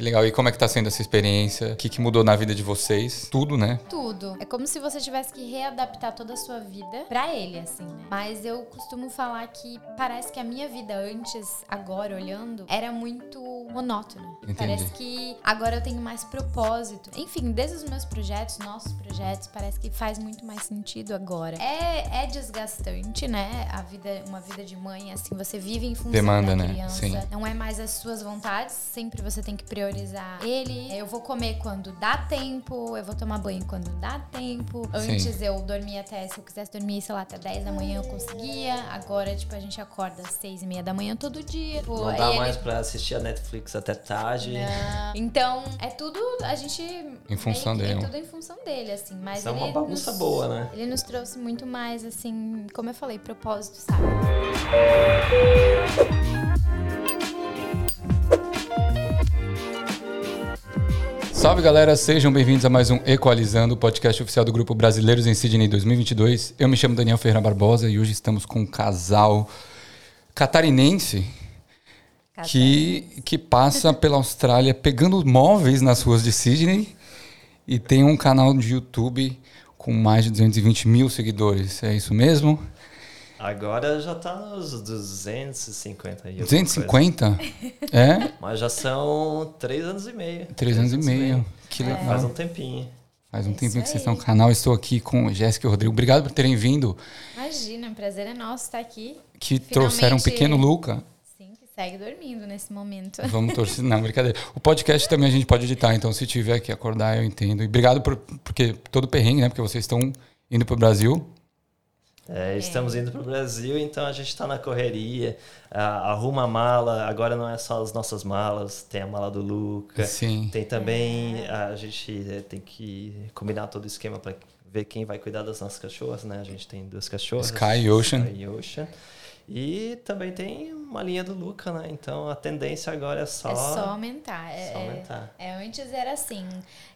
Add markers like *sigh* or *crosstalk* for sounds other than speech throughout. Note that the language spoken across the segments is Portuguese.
Que legal. E como é que tá sendo essa experiência? O que, que mudou na vida de vocês? Tudo, né? Tudo. É como se você tivesse que readaptar toda a sua vida pra ele, assim, né? Mas eu costumo falar que parece que a minha vida antes, agora olhando, era muito monótona. Entendi. Parece que agora eu tenho mais propósito. Enfim, desde os meus projetos, nossos projetos, parece que faz muito mais sentido agora. É, é desgastante, né? A vida, uma vida de mãe, assim, você vive em função Demanda, da né? criança. Sim. Não é mais as suas vontades, sempre você tem que priorizar ele. Eu vou comer quando dá tempo, eu vou tomar banho quando dá tempo. Antes eu dormia até, se eu quisesse dormir, sei lá, até 10 da manhã eu conseguia. Agora, tipo, a gente acorda às 6 e meia da manhã todo dia. Tipo, Não dá ele- mais pra assistir a Netflix até tarde. Não. Então, é tudo, a gente. Em função que- dele. É tudo em função dele, assim. Mas Isso é uma bagunça nos- boa, né? Ele nos trouxe muito mais, assim, como eu falei, propósito, sabe? Salve galera, sejam bem-vindos a mais um Equalizando, o podcast oficial do Grupo Brasileiros em Sydney 2022. Eu me chamo Daniel Ferreira Barbosa e hoje estamos com um casal catarinense que, que passa *laughs* pela Austrália pegando móveis nas ruas de Sydney e tem um canal de YouTube com mais de 220 mil seguidores. É isso mesmo? Agora já tá nos 250 e alguma 250? *laughs* É? Mas já são três anos e meio. Três anos e meio. Que legal. Faz um tempinho. Faz um É tempinho que vocês estão no canal. Estou aqui com Jéssica e Rodrigo. Obrigado por terem vindo. Imagina, o prazer é nosso estar aqui. Que trouxeram um Finalmente- pequeno Luca. Segue dormindo nesse momento. Vamos torcer. *laughs* Não, brincadeira. O podcast também a gente pode editar, então se tiver que acordar, eu entendo. E obrigado por porque todo perrengue, né? Porque vocês estão indo pro Brasil. É, estamos indo pro Brasil, então a gente tá na correria. ah, arruma a mala. Agora não é só as nossas malas, tem a mala do Luca. Sim. Tem também. A gente eh, tem que combinar todo o esquema para ver quem vai cuidar das nossas cachorras, né? A gente tem duas cachorras. Sky e Ocean. Sky e Ocean. E também tem uma linha do Luca, né? Então a tendência agora é só. É só aumentar. É, só é- aumentar. é, antes era assim.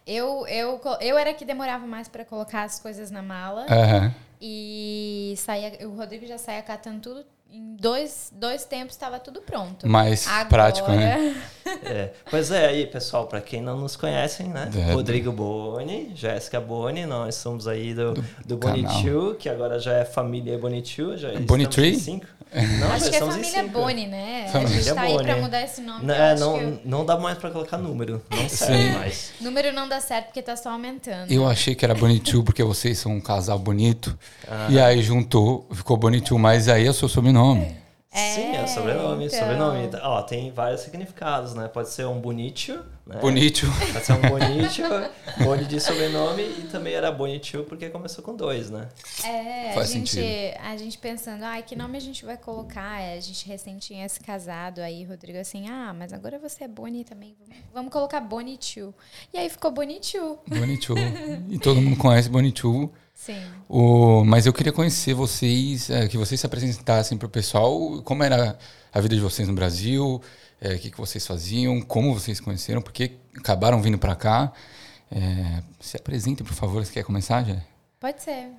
Eu, eu, eu era que demorava mais pra colocar as coisas na mala. Aham. E saía, o Rodrigo já saía catando tudo. Em dois, dois tempos estava tudo pronto. Mais Agora, prático, né? *laughs* É. Pois é, aí, pessoal, para quem não nos conhecem, né? É. Rodrigo Boni, Jéssica Boni, nós somos aí do, do. Bonitiu, que agora já é família Bonitiu. Já Bonitree? cinco. Não, Acho que é família cinco. Boni, né? Família a gente tá aí Boni. pra mudar esse nome. Não, eu é, não, o não dá mais para colocar número, não serve Sim. mais. número não dá certo porque tá só aumentando. Eu achei que era Bonitiu porque vocês são um casal bonito. Ah. E aí juntou, ficou Bonitiu, mas aí é o seu sobrenome. Sim, é É, sobrenome, então. sobrenome. Ó, tem vários significados, né? Pode ser um bonitio, né? Bonito. Pode ser um *laughs* bonitio, boni de sobrenome e também era bonitio porque começou com dois, né? É, a Faz gente, sentido. a gente pensando, ai, que nome a gente vai colocar? É, A gente recém tinha se casado, aí Rodrigo assim, ah, mas agora você é Boni também, vamos, colocar Bonitiu. E aí ficou Bonitiu. Bonitiu. *laughs* E todo mundo conhece Bonitiu. Sim. O, mas eu queria conhecer vocês, é, que vocês se apresentassem para o pessoal, como era a vida de vocês no Brasil, é, o que, que vocês faziam, como vocês se conheceram, porque acabaram vindo para cá. É, se apresentem, por favor, você quer começar, já? Pode ser.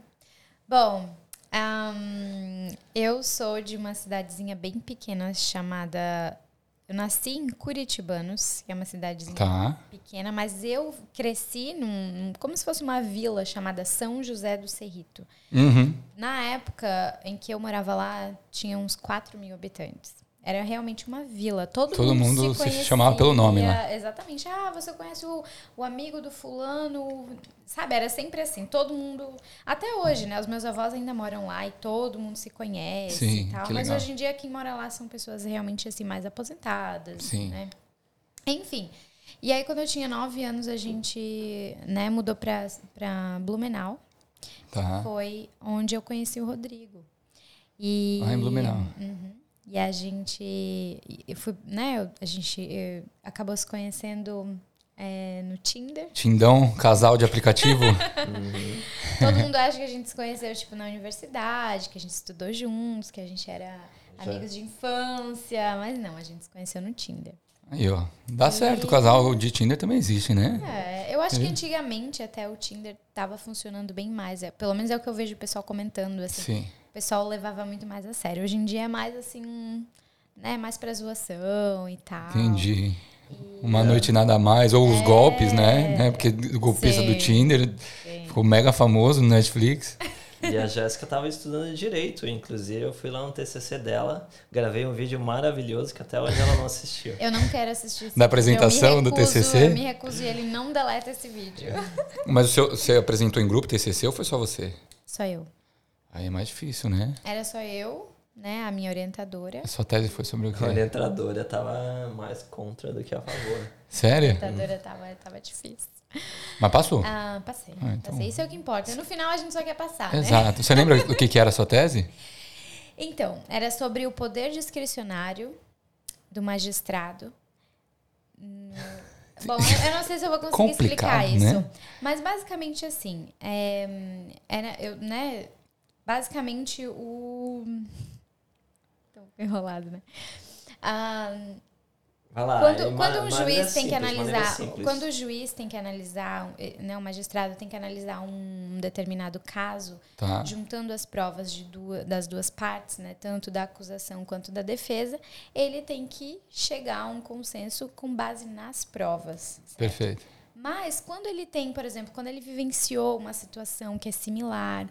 Bom, ahn, eu sou de uma cidadezinha bem pequena chamada. Eu nasci em Curitibanos, que é uma cidadezinha Tá. pequena, mas eu cresci num, como se fosse uma vila chamada São José do Cerrito. Uhum. Na época em que eu morava lá, tinha uns 4 mil habitantes. Era realmente uma vila. Todo, Todo mundo, mundo se, se chamava pelo nome lá. Exatamente. Ah, você conhece o, o amigo do fulano. Sabe, era sempre assim. Todo mundo. Até hoje, né? Os meus avós ainda moram lá e todo mundo se conhece Sim, e tal. que Mas hoje em dia quem mora lá são pessoas realmente assim mais aposentadas. Sim. Né? Enfim. E aí, quando eu tinha 9 anos, a gente né, mudou pra, pra Blumenau Tá. foi onde eu conheci o Rodrigo. E, Ah, em Blumenau. Uhum. E a gente, eu fui, né? A gente acabou se conhecendo eh, no Tinder. Tindão, casal de aplicativo. *laughs* Todo mundo acha que a gente se conheceu tipo na universidade, que a gente estudou juntos, que a gente era Já. amigos de infância, mas não, a gente se conheceu no Tinder. Aí, ó. Dá certo, o casal de Tinder também existe, né? É, eu acho que antigamente até o Tinder tava funcionando bem mais. É, pelo menos é o que eu vejo o pessoal comentando assim. Sim. O pessoal levava muito mais a sério. Hoje em dia é mais assim, né, mais pra zoação e tal. Entendi. Uma noite nada mais, ou os golpes, né? né? Porque o golpista Sim. do Tinder ficou mega famoso no Netflix. E a Jéssica estava estudando direito, inclusive eu fui lá no TCC dela, gravei um vídeo maravilhoso que até hoje ela não assistiu. Eu não quero assistir esse Da apresentação Eu me do recuso- TCC? Eu me recuso e ele não deleta esse vídeo. Mas o seu, você apresentou em grupo TCC ou foi só você? Só eu. Aí é mais difícil, né? Era só eu, né? A minha orientadora. A sua tese foi sobre o A quê? orientadora estava mais contra do que a favor. Sério? A orientadora tava, tava difícil. Mas passou? Ah, passei. Ah, então- Passei. Isso é o que importa. No final a gente só quer passar, né? Exato. Você lembra o que, que era a sua tese? Então, era sobre o poder discricionário do magistrado. Bom, eu eu não sei se eu vou conseguir Complicado, explicar isso. né? Mas basicamente assim, é, era, eu, né? Basicamente o. Tô enrolado, né? Ah, Vai lá. quando, é ma- quando um juiz tem que simples, analisar, quando o juiz tem que analisar, eh, né, o magistrado tem que analisar um determinado caso, Tá. juntando as provas de duas, das duas partes, né, tanto da acusação quanto da defesa, ele tem que chegar a um consenso com base nas provas. certo? Perfeito. Mas quando ele tem, por exemplo, quando ele vivenciou uma situação que é similar,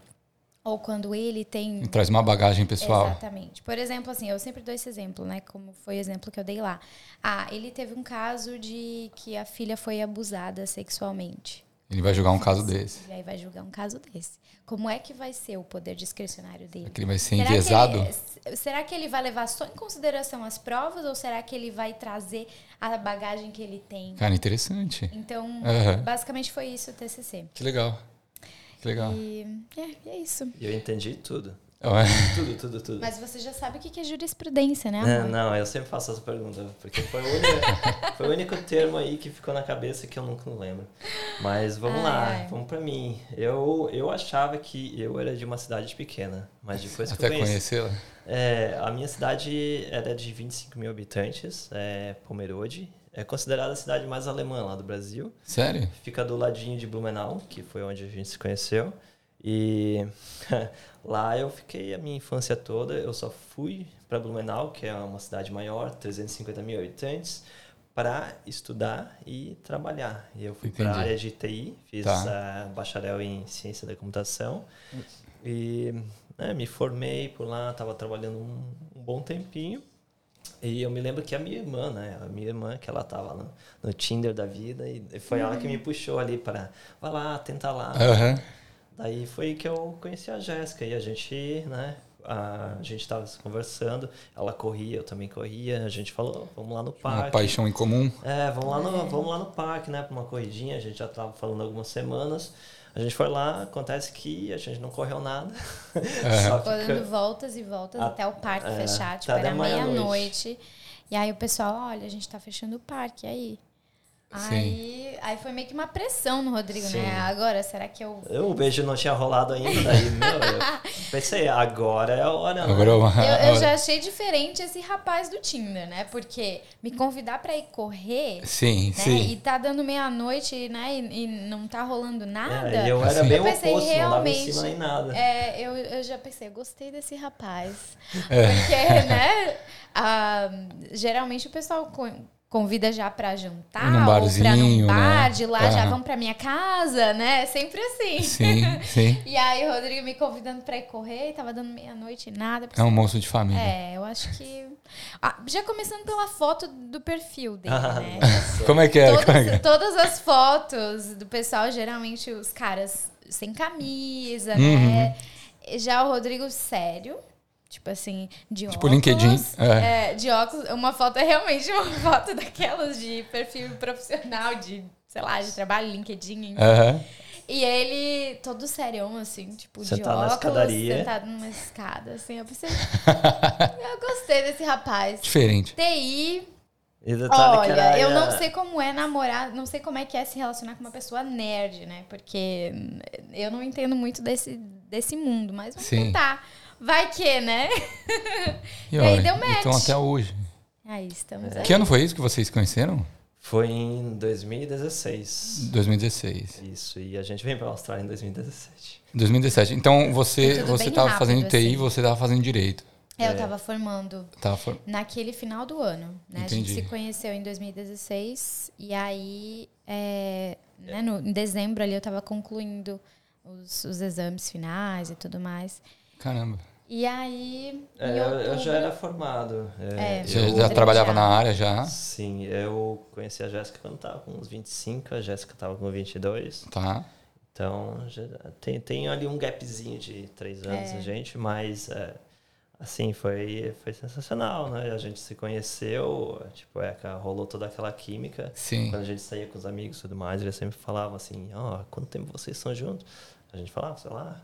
ou quando ele tem E traz uma bagagem pessoal. Exatamente. Por exemplo, assim, eu sempre dou esse exemplo, né? Como foi o exemplo que eu dei lá. Ah, ele teve um caso de que a filha foi abusada sexualmente. Ele vai julgar um caso desse. E aí vai julgar um caso desse. Como é que vai ser o poder discricionário dele? Que ele vai ser Será que enviesado. ele- será que ele vai levar só em consideração as provas ou será que ele vai trazer a bagagem que ele tem? Cara, interessante. Então, Aham. basicamente foi isso o TCC. Que legal. Que legal. E é, é isso. E eu entendi tudo. Tudo, tudo, tudo. Mas você já sabe o que que é jurisprudência, né, Não, amor? não, eu sempre faço essa pergunta, porque foi o, único, *laughs* foi o único termo aí que ficou na cabeça que eu nunca lembro. Mas vamos Ai, lá, ai. vamos pra mim. Eu, eu achava que eu era de uma cidade pequena, mas depois que até eu conheci... conhecê-la. É, a minha cidade era de 25 mil habitantes, é Pomerode. É considerada a cidade mais alemã lá do Brasil. Sério? Fica do ladinho de Blumenau, que foi onde a gente se conheceu. E *laughs* lá eu fiquei a minha infância toda. Eu só fui para Blumenau, que é uma cidade maior, 350 mil habitantes, para estudar e trabalhar. E eu fui para a área de TI, fiz Tá. ah, bacharel em ciência da computação. E né, me formei por lá, estava trabalhando um, um bom tempinho. E eu me lembro que a minha irmã, né? A minha irmã, que ela tava no, no Tinder da vida, e foi ela que me puxou ali para vai lá, tenta lá. Aham. Daí foi que eu conheci a Jéssica e a gente, né? A gente tava conversando, ela corria, eu também corria, a gente falou, vamos lá no Uma parque. paixão em comum. É, vamos lá, no, vamos lá no parque, né? Pra uma corridinha, a gente já tava falando algumas semanas. A gente foi lá, acontece que a gente não correu nada. *laughs* Só Ficou fica- dando voltas e voltas A- até o parque é, fechar. Tipo, era meia-noite. meia-noite. E aí o pessoal, olha, a gente tá fechando o parque, e aí? Sim. Aí, aí foi meio que uma pressão no Rodrigo, Sim. né? Agora, será que eu. Eu, o beijo não tinha rolado ainda, daí, meu, eu *laughs* pensei, agora é a hora, né? Agora é uma. Eu, eu *laughs* já achei diferente esse rapaz do Tinder, né? Porque me convidar pra ir correr, Sim, né? sim. E tá dando meia-noite, né? E, e não tá rolando nada. É, e eu era Assim. bem Eu o pensei, oposto, não dava em realmente, cima nem nada. É, eu, eu já pensei, gostei desse rapaz. É. Porque, né? ah, geralmente o pessoal convida já pra jantar, Num ou pra barzinho, num bar, né? de lá já Aham. vão pra minha casa, né? Sempre assim. Sim, *laughs* sim. E aí o Rodrigo me convidando pra ir correr, e tava dando meia-noite e nada. É um moço de família. É, eu acho que. Ah, já começando pela foto do perfil dele, Ah, né? Como é que é? Como é que é? Todas, todas as fotos do pessoal, geralmente os caras sem camisa, Uhum. né? Já o Rodrigo sério. Tipo assim, de Tipo óculos. LinkedIn, é. é, de óculos. Uma foto é realmente uma *laughs* foto daquelas de perfil profissional, de, sei lá, de trabalho, LinkedIn. Aham. E ele todo serião, assim, tipo, Sentado de na óculos, escadaria. sentado numa escada, assim. Eu pensei, *laughs* eu gostei desse rapaz. Diferente. TI, que olha, eu não sei como é namorar, não sei como é que é se relacionar com uma pessoa nerd, né? Porque eu não entendo muito desse, desse mundo, mas vamos Sim. tentar. Vai que, né? E, *laughs* E aí olha, deu match. Então até hoje. Aí estamos É. aí. Que ano foi isso que vocês conheceram? Foi em 2016. 2016. Isso, e a gente veio pra Austrália em 2017. 2017. Então Foi você você bem tava rápido, fazendo TI, assim. você tava fazendo direito. É, eu tava formando Tava for... naquele final do ano, né? A gente se conheceu em 2016 e aí, é, né, no, em dezembro ali eu tava concluindo os, os exames finais e tudo mais. Caramba. E aí, É, outubro, eu já era formado. É, É. Você eu- já Já. trabalhava na área já? Sim, eu conheci a Jéssica quando tava com uns 25, a Jéssica tava com 22. Tá. Então, já tem, tem ali um gapzinho de três anos, É. gente, mas é, assim, foi, foi sensacional, né? A gente se conheceu, tipo, é, rolou toda aquela química. Sim. Quando a gente saía com os amigos e tudo mais, eles sempre falavam assim, ó, quanto tempo vocês estão juntos? A gente falava, sei lá,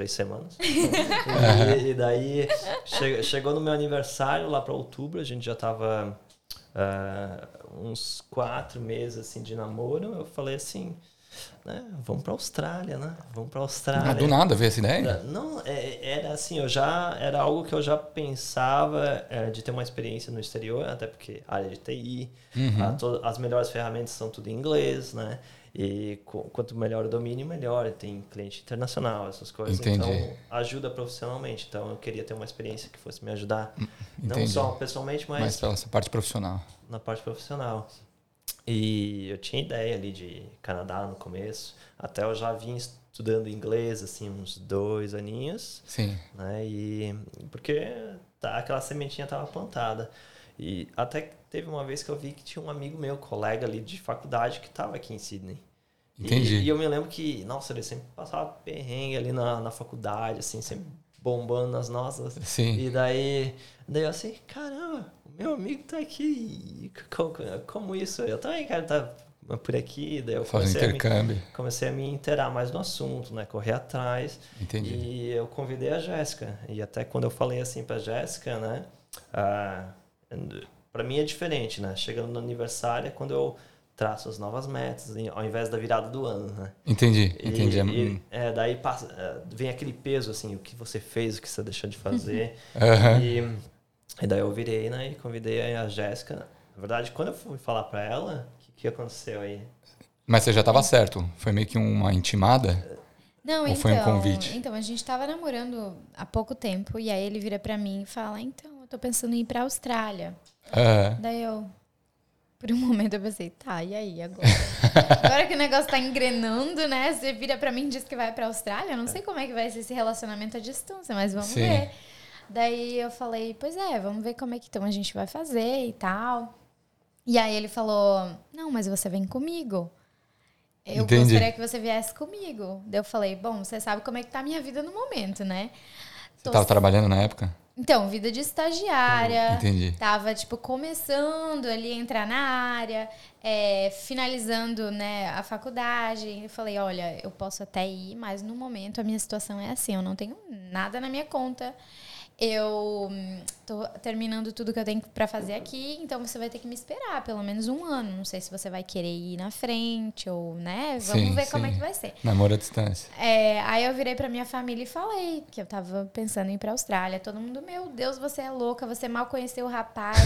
três semanas. *laughs* e, e daí, che- chegou no meu aniversário, lá para outubro, a gente já tava ah, uns quatro meses, assim, de namoro. Eu falei assim, né, vamos pra Austrália, né? Vamos pra Austrália. Ah, do nada veio essa ideia? Não, é- era assim, eu já era algo que eu já pensava é, de ter uma experiência no exterior, até porque área de TI, Uhum. a to- as melhores ferramentas são tudo em inglês, né? E qu- quanto melhor o domínio, melhor. Tem cliente internacional, essas coisas. Entendi. Então, ajuda profissionalmente. Então, eu queria ter uma experiência que fosse me ajudar, não entendi. só pessoalmente, mas Mas pela parte profissional. na parte profissional. E eu tinha ideia ali de Canadá no começo, até eu já vim estudando inglês, assim, uns dois aninhos, Sim. né? E porque tá, aquela sementinha estava plantada. E até teve uma vez que eu vi que tinha um amigo meu, colega ali de faculdade, que estava aqui em Sydney. E- Entendi. E, eu me lembro que, nossa, ele sempre passava perrengue ali na, na faculdade, assim, sempre bombando nas nossas. Sim. E daí, daí eu assim, caramba, o meu amigo tá aqui. Como, como isso? Eu também quero estar por aqui. Daí eu Faz comecei a, me, intercâmbio. comecei a me inteirar mais no assunto, né? Correr atrás. Entendi. E eu convidei a Jéssica. E até quando eu falei assim pra Jéssica, né? Ah, para mim é diferente, né? Chegando no aniversário é quando eu traço as novas metas, ao invés da virada do ano, né? Entendi, E- entendi. É, e, hum. é, daí passa, é, vem aquele peso, assim, o que você fez, o que você deixou de fazer. *laughs* Aham. E, e daí eu virei, né, e convidei a Jéssica. Na verdade, quando eu fui falar pra ela, o que, que aconteceu aí? Mas você já estava certo? Foi meio que uma intimada? Não, Ou então, foi um convite? então, a gente tava namorando há pouco tempo e aí ele vira pra mim e fala: "Então, tô pensando em ir pra Austrália". Aham. Daí eu por um *laughs* momento eu pensei: "Tá, e aí agora?". agora que o negócio tá engrenando, né? Você vira pra mim e diz que vai pra Austrália, eu não sei como é que vai ser esse relacionamento à distância, mas vamos Sim. ver. Daí eu falei: "Pois é, vamos ver como é que então a gente vai fazer e tal". E aí ele falou: "Não, mas você vem comigo". Eu Entendi. gostaria que você viesse comigo. Daí eu falei, bom, você sabe como é que tá a minha vida no momento, né? Você estava trabalhando na época? Então, vida de estagiária. Entendi. Tava, tipo, começando ali a entrar na área, é, finalizando, né, a faculdade. E eu falei, olha, eu posso até ir, mas no momento a minha situação é assim, eu não tenho nada na minha conta. Eu hum, tô terminando tudo que eu tenho pra fazer aqui, então você vai ter que me esperar pelo menos um ano. Não sei se você vai querer ir na frente ou, né? Vamos Sim, ver como é sim. que vai ser. Namoro à distância. É, aí eu virei pra minha família e falei que eu tava pensando em ir pra Austrália. Todo mundo, meu Deus, você é louca, você mal conheceu o rapaz.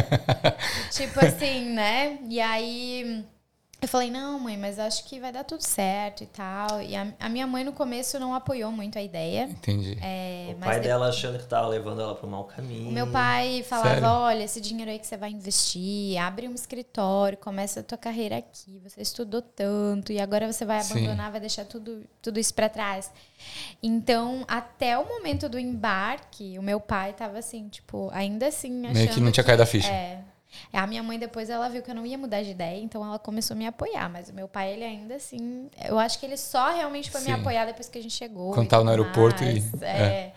*laughs* tipo assim, né? E aí eu falei, não, mãe, mas acho que vai dar tudo certo e tal. E a, a minha mãe no começo não apoiou muito a ideia. Entendi. É, o mas pai de- dela achando que tava levando ela pro mau caminho. o meu pai falava, Sério? olha, esse dinheiro aí que você vai investir, abre um escritório, começa a tua carreira aqui, você estudou tanto e agora você vai Sim. abandonar, vai deixar tudo, tudo isso pra trás. Então, até o momento do embarque, o meu pai tava assim, tipo, ainda assim achando Meio que não tinha caído a ficha. É. A minha mãe depois ela viu que eu não ia mudar de ideia, então ela começou a me apoiar, mas o meu pai ele ainda assim, eu acho que ele só realmente foi Sim. me apoiar depois que a gente chegou. Quando tava no aeroporto e- mais. é.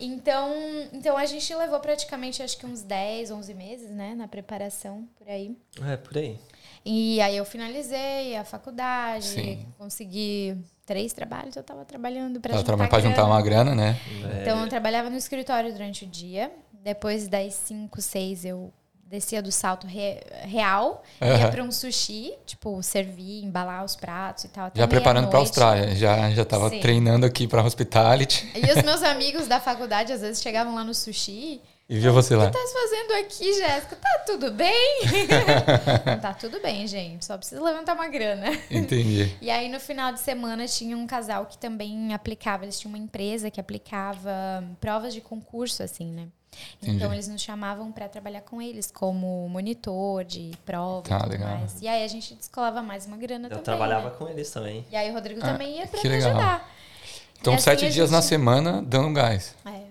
Então, então a gente levou praticamente acho que uns 10, 11 meses, né, na preparação por aí. É, por aí. E aí eu finalizei a faculdade, Sim. consegui três trabalhos, eu tava trabalhando para Tava juntar, trabalhando pra juntar uma grana, né? É, Então eu trabalhava no escritório durante o dia. Depois das 5, 6 eu descia do salto re- real, ia Aham. pra um sushi, tipo, servir, embalar os pratos e tal. Já preparando pra meia-noite. Austrália. Já, já tava Sim. treinando aqui pra hospitality. E os meus *laughs* amigos da faculdade às vezes chegavam lá no sushi E viu você lá. O que tá fazendo aqui, Jéssica? Tá tudo bem? *laughs* tá tudo bem, gente. Só precisa levantar uma grana. Entendi. E aí, no final de semana, tinha um casal que também aplicava. Eles tinham uma empresa que aplicava provas de concurso, assim, né? Entendi. Então, eles nos chamavam para trabalhar com eles como monitor de prova tá, e tudo legal. mais. E aí, a gente descolava mais uma grana Eu também. Eu trabalhava né? com eles também. E aí, o Rodrigo ah, também ia pra que me legal. ajudar. Então, assim, sete dias gente... na semana dando gás. É.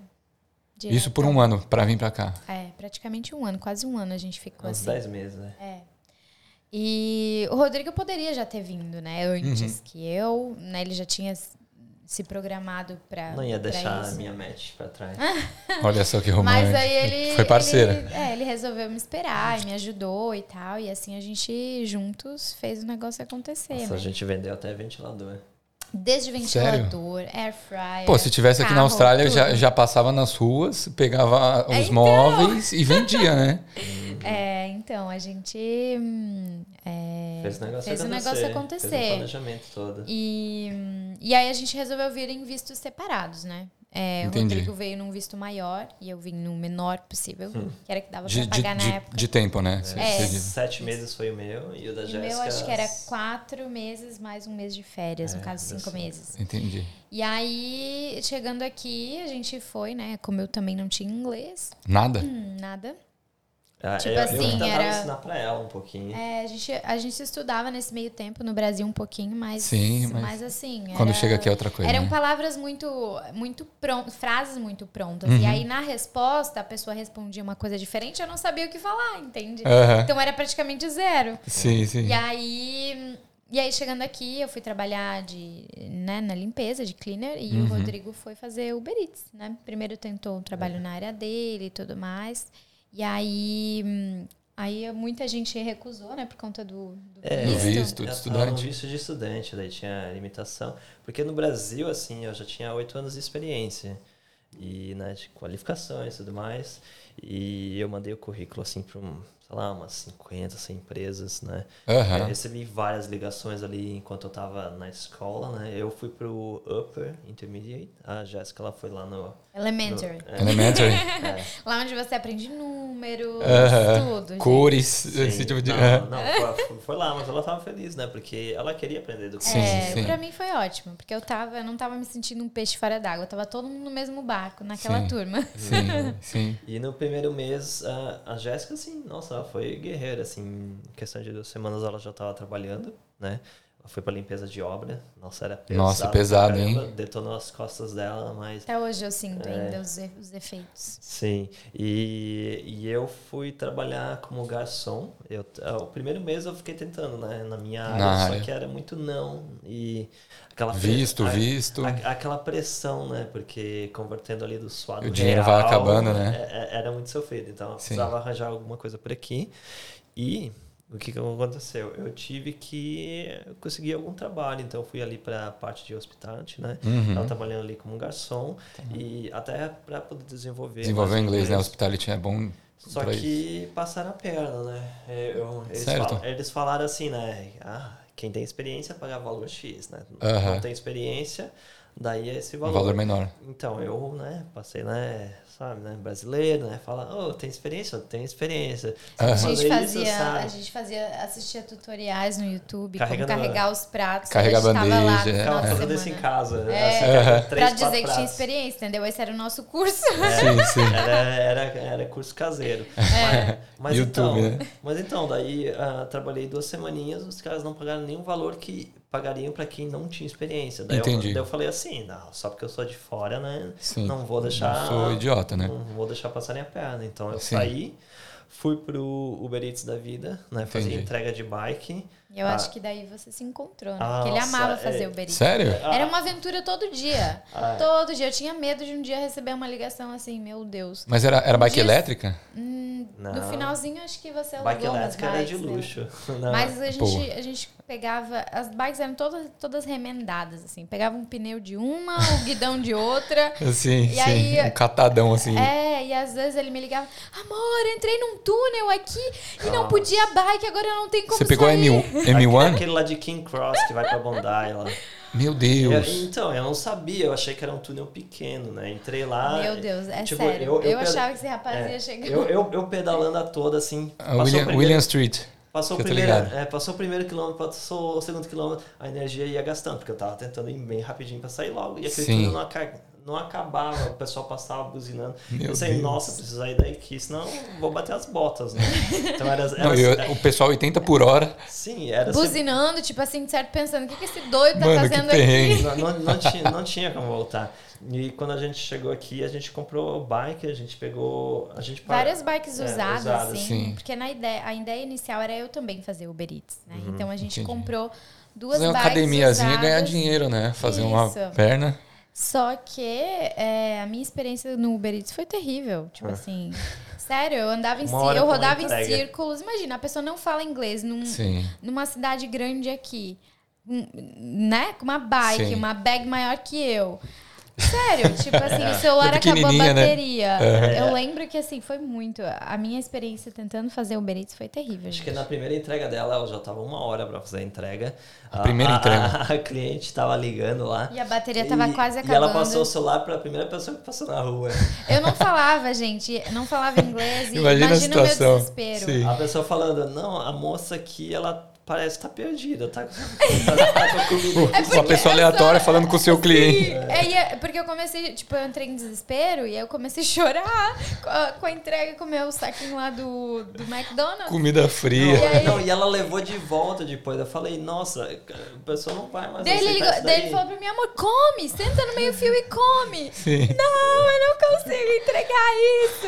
Direto. Isso por um ano, para vir para cá. É, praticamente um ano, quase um ano a gente ficou Uns assim. dez meses, né? É. E o Rodrigo poderia já ter vindo, né? Antes uhum. que eu, né? Ele já tinha se programado para Não ia deixar isso. a minha match para trás. *laughs* Olha só que romântico. Mas aí ele foi parceira. Ele, é, ele resolveu me esperar e me ajudou e tal, e assim a gente juntos fez o negócio acontecer. Nossa, né? a gente vendeu até ventilador. Desde ventilador, Sério? air fryer. Pô, se tivesse aqui na Austrália, já, já passava nas ruas, pegava os então... móveis e vendia, né? *laughs* É, então, a gente é, fez o negócio, fez acontecer, o negócio acontecer. Fez o planejamento todo. E, e aí a gente resolveu vir em vistos separados, né? É, o Rodrigo veio num visto maior e eu vim no menor possível, hum. que era que dava de, pra pagar de, na de, época. De tempo, né? É. Sete meses foi o meu e o da Jéssica... O meu acho que era quatro meses mais um mês de férias, é, no caso cinco meses. Entendi. E aí, chegando aqui, a gente foi, né? Como eu também não tinha inglês. Nada? Hum, nada. Ah, tipo eu, assim, eu era... ensinar pra ela um pouquinho. É, a gente, a gente estudava nesse meio tempo no Brasil um pouquinho, mas, Sim, mas, mas assim. Quando era, chega aqui é outra coisa. Eram né? palavras muito, muito prontas, frases muito prontas. Uhum. E aí, na resposta, a pessoa respondia uma coisa diferente, eu não sabia o que falar, entende? Uhum. Então era praticamente zero. Sim, sim. E aí. E aí, chegando aqui, eu fui trabalhar de, né, na limpeza, de cleaner, e uhum. o Rodrigo foi fazer Uber Eats, né? Primeiro tentou um trabalho na área dele e tudo mais. E aí, Aí muita gente recusou, né, por conta do, do é, visto. visto de é, estudante. Um visto de estudante, daí tinha limitação. Porque no Brasil, assim, eu já tinha oito anos de experiência. E, né, de qualificações e tudo mais. E eu mandei o currículo, assim, para um, sei lá, umas 50, 100 empresas, né? Uhum. Eu recebi várias ligações ali enquanto eu estava na escola, né? Eu fui pro Upper Intermediate. A Jéssica, ela foi lá no... Elementary. No, é, Elementary. *laughs* é. Lá onde você aprende números, Uhum. tudo. Cores, Sim. esse tipo de... Não, não foi, foi, lá, mas ela tava feliz, né? Porque ela queria aprender do Sim, é, sim. pra mim foi ótimo, porque eu tava, eu não tava me sentindo um peixe fora d'água, tava todo mundo no mesmo barco, naquela Sim. turma. Sim, *laughs* sim. E no primeiro mês, a, a Jéssica, assim, nossa, ela foi guerreira, assim, em questão de duas semanas ela já estava trabalhando, né? Foi pra limpeza de obra, nossa, era pesado. Nossa, pesado, caramba, hein? Detonou as costas dela, mas... Até hoje eu sinto É. ainda os, os efeitos. Sim, e, e eu fui trabalhar como garçom. Eu, ah, o primeiro mês eu fiquei tentando, né, na minha área, Na só área. que era muito não. E aquela pre- Visto, a- visto. a- aquela pressão, né, porque convertendo ali do suado O dinheiro vai acabando, né? é- é- Era muito sofrido, então eu Sim. precisava arranjar alguma coisa por aqui. E o que, que aconteceu? Eu tive que conseguir algum trabalho, então eu fui ali para a parte de hospitality, né? Uhum. Estava trabalhando ali como garçom e até para poder desenvolver. Desenvolver o mais inglês, né? Hospitality é bom Só pra que passaram a perna, né? Eu- eles, fal- eles falaram assim, né? Ah, quem tem experiência paga valor X, né? Aham. Não tem experiência, daí é esse Um valor. valor menor. Então, eu, né, passei, né, sabe, né, brasileiro, né, fala, oh, tem experiência? Eu tenho experiência. A gente fazia, isso, a gente fazia, assistia tutoriais no YouTube, Carregando- como carregar os pratos. Carregar a gente tava lá bandeja, de fazendo isso em semana. casa. É, assim, três, Pra dizer que tinha experiência, entendeu? Esse era o nosso curso. Sim, sim. Era, era, era curso caseiro. É. Mas YouTube, então, né? mas então, daí ah, trabalhei duas semaninhas, os caras não pagaram nenhum valor que pagariam para quem não tinha experiência. Daí eu, Entendi. daí eu falei assim, não, só porque eu sou de fora, né? Sim. Não vou deixar. Não sou idiota, né? Não vou deixar passarem a perna. Então eu Sim. saí, fui pro Uber Eats da vida, né? Fazer entrega de bike. Eu Ah. acho que daí você se encontrou, né? Ah, Porque ele nossa, amava é- fazer o Eats. Sério? Era uma aventura todo dia. Ah, é. Todo dia. Eu tinha medo de um dia receber uma ligação assim, meu Deus. Mas era, era bike elétrica? Hum, no finalzinho, acho que você Bike alugou umas elétrica era de bikes, né? luxo. *laughs* Não. Mas a Pô. gente, a gente pegava. As bikes eram todas, todas remendadas, assim. Pegava um pneu de uma, o guidão de outra. *laughs* Sim, E sim. aí- um catadão assim. É, e às vezes ele me ligava, amor, entrei num túnel aqui e não podia bike, agora não tem como Você pegou a sair. M1, M1? Aquele lá de King Cross que vai pra Bondi lá. Meu Deus. Eu- então, eu não sabia, eu achei que era um túnel pequeno, né? Entrei lá. Meu Deus, é tipo, sério. Eu, peda- achava que esse rapaz é, ia chegar. Eu, eu, eu pedalando a toda, assim. A William, primeiro- William Street. Passou o, eu primeiro, é, passou o primeiro quilômetro, passou o segundo quilômetro, a energia ia gastando, porque eu tava tentando ir bem rapidinho pra sair logo. E aquele Sim. túnel não, aca- não acabava, o pessoal passava buzinando. Meu eu pensei, Deus. nossa, preciso sair daqui, senão vou bater as botas, né? Então era. era Não, eu- o pessoal 80 por hora. sim, era sempre- Buzinando, tipo assim, de certo, pensando, o que, que esse doido tá Mano, que fazendo aqui? Não, não, não tinha, não tinha como voltar. E quando a gente chegou aqui, a gente comprou bike, a gente pegou. A gente Várias bikes é, usadas, usadas, assim. sim. Porque na ideia, a ideia inicial era eu também fazer Uber Eats, né? Uhum, então a gente entendi. comprou duas Fazer uma bikes academiazinha e ganhar usadas. dinheiro, né? Fazer uma Isso. perna. Só que é, a minha experiência no Uber Eats foi terrível. Tipo assim, sério, eu andava em eu rodava em círculos. Imagina, a pessoa não fala inglês num, Sim. numa cidade grande aqui, um, né? Com uma bike, Sim. uma bag maior que eu. Sério, tipo *laughs* assim, o celular É acabou a né? bateria. É. Eu lembro que assim, foi muito. A minha experiência tentando fazer Uber Eats foi terrível. Acho gente. que na primeira entrega dela, ela já tava uma hora pra fazer a entrega. A primeira entrega. *laughs* A, cliente tava ligando lá. E a bateria tava E- quase E ela acabando. passou o celular pra primeira pessoa que passou na rua. Eu não falava, gente, não falava inglês. E Imagina a imagina, o meu situação. desespero. Sim. A pessoa falando, não, a moça aqui, ela parece estar perdida, tá, com- *laughs* tá, tá com comida. É Uma pessoa aleatória sou- falando com o seu cliente. Sim, é, é- porque eu comecei, tipo, eu entrei em desespero e aí eu comecei a chorar *laughs* com a, com a entrega com o meu saquinho lá do, do McDonald's. Comida fria. E aí- Não, e ela levou de volta depois. Eu falei, nossa, a pessoa não vai mais Daí ele, ligou- daí ele falou pra mim, amor, come, senta no meio fio e come. Sim. Não, eu não consigo entregar isso.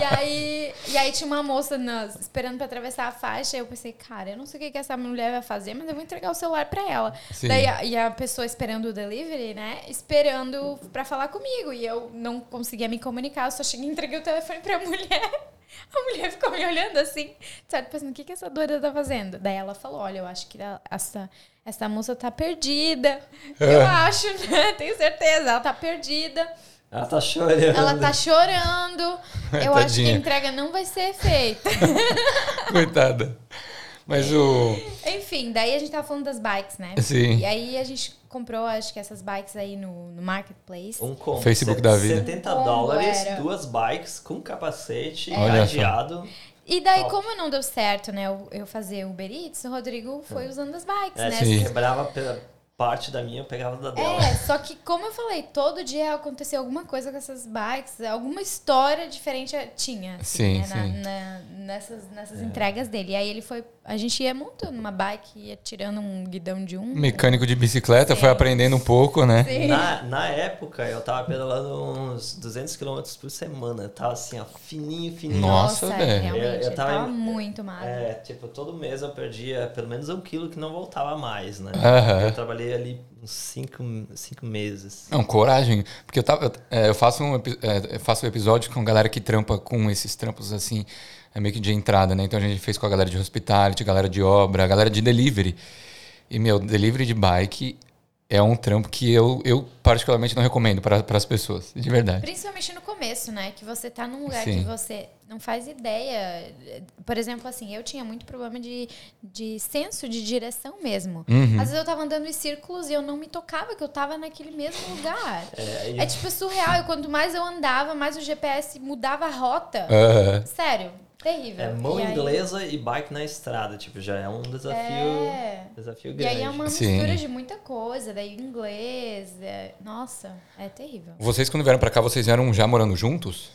e, aí, e aí tinha uma moça nas- esperando pra atravessar a faixa. E eu pensei, cara, eu não sei o que, que essa mulher vai fazer, mas eu vou entregar o celular pra ela. Sim. Daí a, e a pessoa esperando o delivery, né? Esperando pra falar comigo. E eu não conseguia me comunicar, eu só cheguei e entreguei o telefone pra *laughs* mulher. A mulher ficou me olhando assim, certo? Pensando, o que, que essa doida tá fazendo? Daí ela falou: Olha, eu acho que essa, essa moça tá perdida. *laughs* Eu acho, né? Tenho certeza, ela tá perdida. Ela tá chorando. Ela tá chorando. *laughs* Eu acho que a entrega não vai ser feita. Coitada. Mas o. Enfim, daí a gente tava falando das bikes, né? Sim. E aí a gente comprou, acho que essas bikes aí no, no Marketplace. Um combo. Facebook da vida. 70 Combo dólares, era. duas bikes com capacete, cadeado. E daí, Top. como não deu certo, né, eu, eu fazer Uber Eats, o Rodrigo foi usando as bikes, É, né? Sim. se quebrava pela parte da minha, eu pegava da dela. É, só que como eu falei, todo dia aconteceu alguma coisa com essas bikes, alguma história diferente tinha, assim, Sim, né, na- sim. na- nessas, nessas entregas dele. E aí ele foi, a gente ia montando uma bike, ia tirando um guidão de um. Mecânico de bicicleta, foi aprendendo um pouco, né? Sim. Na, na época, eu tava pedalando uns 200 km por semana. Eu tava assim, ó, fininho, fininho. Nossa, velho. realmente, Eu- eu tava tava muito magro. É, tipo, todo mês eu perdia pelo menos um quilo que não voltava mais, né? Eu trabalhei ali uns cinco, cinco meses. Não, coragem. Porque eu, tava, eu, é, eu faço um é, eu faço um episódio com galera que trampa com esses trampos assim, é meio que de entrada, né? Então a gente fez com a galera de hospitality, galera de obra, a galera de delivery. E, meu, delivery de bike é um trampo que eu, eu particularmente não recomendo para as pessoas, de verdade. Principalmente no começo, né? Que você tá num lugar Sim. que você não faz ideia. Por exemplo, assim, eu tinha muito problema de, de senso de direção mesmo. Uhum. Às vezes eu tava andando em círculos e eu não me tocava que eu tava naquele mesmo lugar. É, É tipo surreal. E quanto mais eu andava, mais o GPS mudava a rota. Aham. Sério, terrível. é mão E aí- inglesa e bike na estrada. Tipo, já é um desafio, É. desafio E grande. aí é uma Sim. mistura de muita coisa, daí inglês. é- Nossa, é terrível. Vocês, quando vieram para cá, vocês vieram já morando juntos?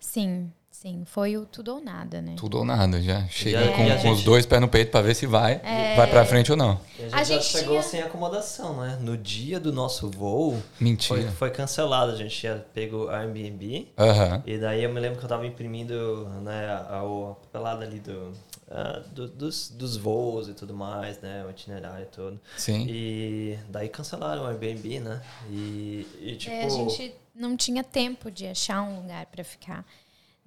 Sim, sim. Foi o tudo ou nada, né? Tudo ou nada, já. Chega a- com, a com os dois pés no peito para ver se vai, vai para frente ou não. E a gente, A já gente chegou tinha- sem acomodação, né? No dia do nosso voo, Mentira. foi, foi cancelado. A gente tinha pego Airbnb. Aham. E daí eu me lembro que eu tava imprimindo né, a, a papelada ali do, ah, do- dos, dos voos e tudo mais, né? O itinerário todo. Sim. E daí cancelaram o Airbnb, né? E, e tipo. É, a gente não tinha tempo de achar um lugar para ficar.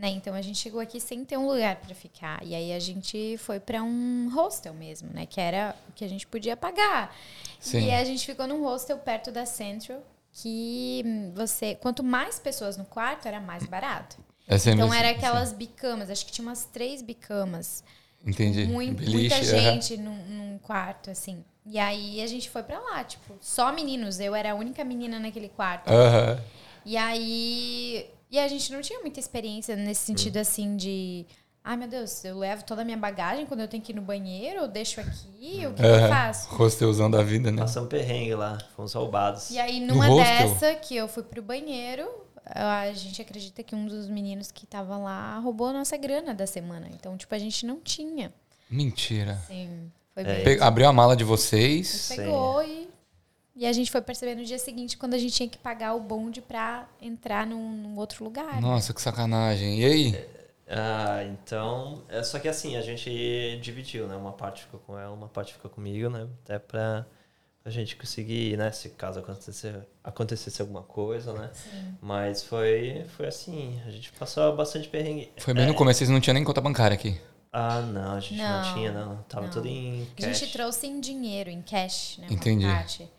Né? Então a gente chegou aqui sem ter um lugar para ficar. E aí a gente foi para um hostel mesmo, né? Que era o que a gente podia pagar. Sim. E a gente ficou num hostel perto da Central, que hum, você. Quanto mais pessoas no quarto, era mais barato. É Então assim, era sim. aquelas bicamas, acho que tinha umas três bicamas. Entendi. Muito, Beliche, muita gente num, num quarto, assim. E aí a gente foi pra lá, tipo, só meninos. Eu era a única menina naquele quarto. Aham. E aí. E a gente não tinha muita experiência nesse sentido assim de. Ai meu Deus, eu levo toda a minha bagagem quando eu tenho que ir no banheiro, eu deixo aqui, o que, que eu faço? Hostelzão da vida, né? Passamos perrengue lá, fomos roubados. E aí, numa dessa que eu fui pro banheiro, a gente acredita que um dos meninos que tava lá roubou a nossa grana da semana. Então, tipo, a gente não tinha. Mentira. Assim, foi É. Abriu a mala de vocês. Sim. Pegou e. E a gente foi perceber no dia seguinte, quando a gente tinha que pagar o bonde pra entrar num, num outro lugar. Nossa, que sacanagem. E aí? Ah, então. É, só que assim, a gente dividiu, né? Uma parte ficou com ela, uma parte ficou comigo, né? Até pra a gente conseguir, né? Se caso acontecesse, acontecesse alguma coisa, né? Mas foi, foi assim, a gente passou bastante perrengue. Foi bem no É, começo, vocês não tinham nem conta bancária aqui. Ah, não, a gente não, Não, tinha, não. Tava não. tudo em A cash. gente trouxe em dinheiro, em cash, né? Entendi. Parte.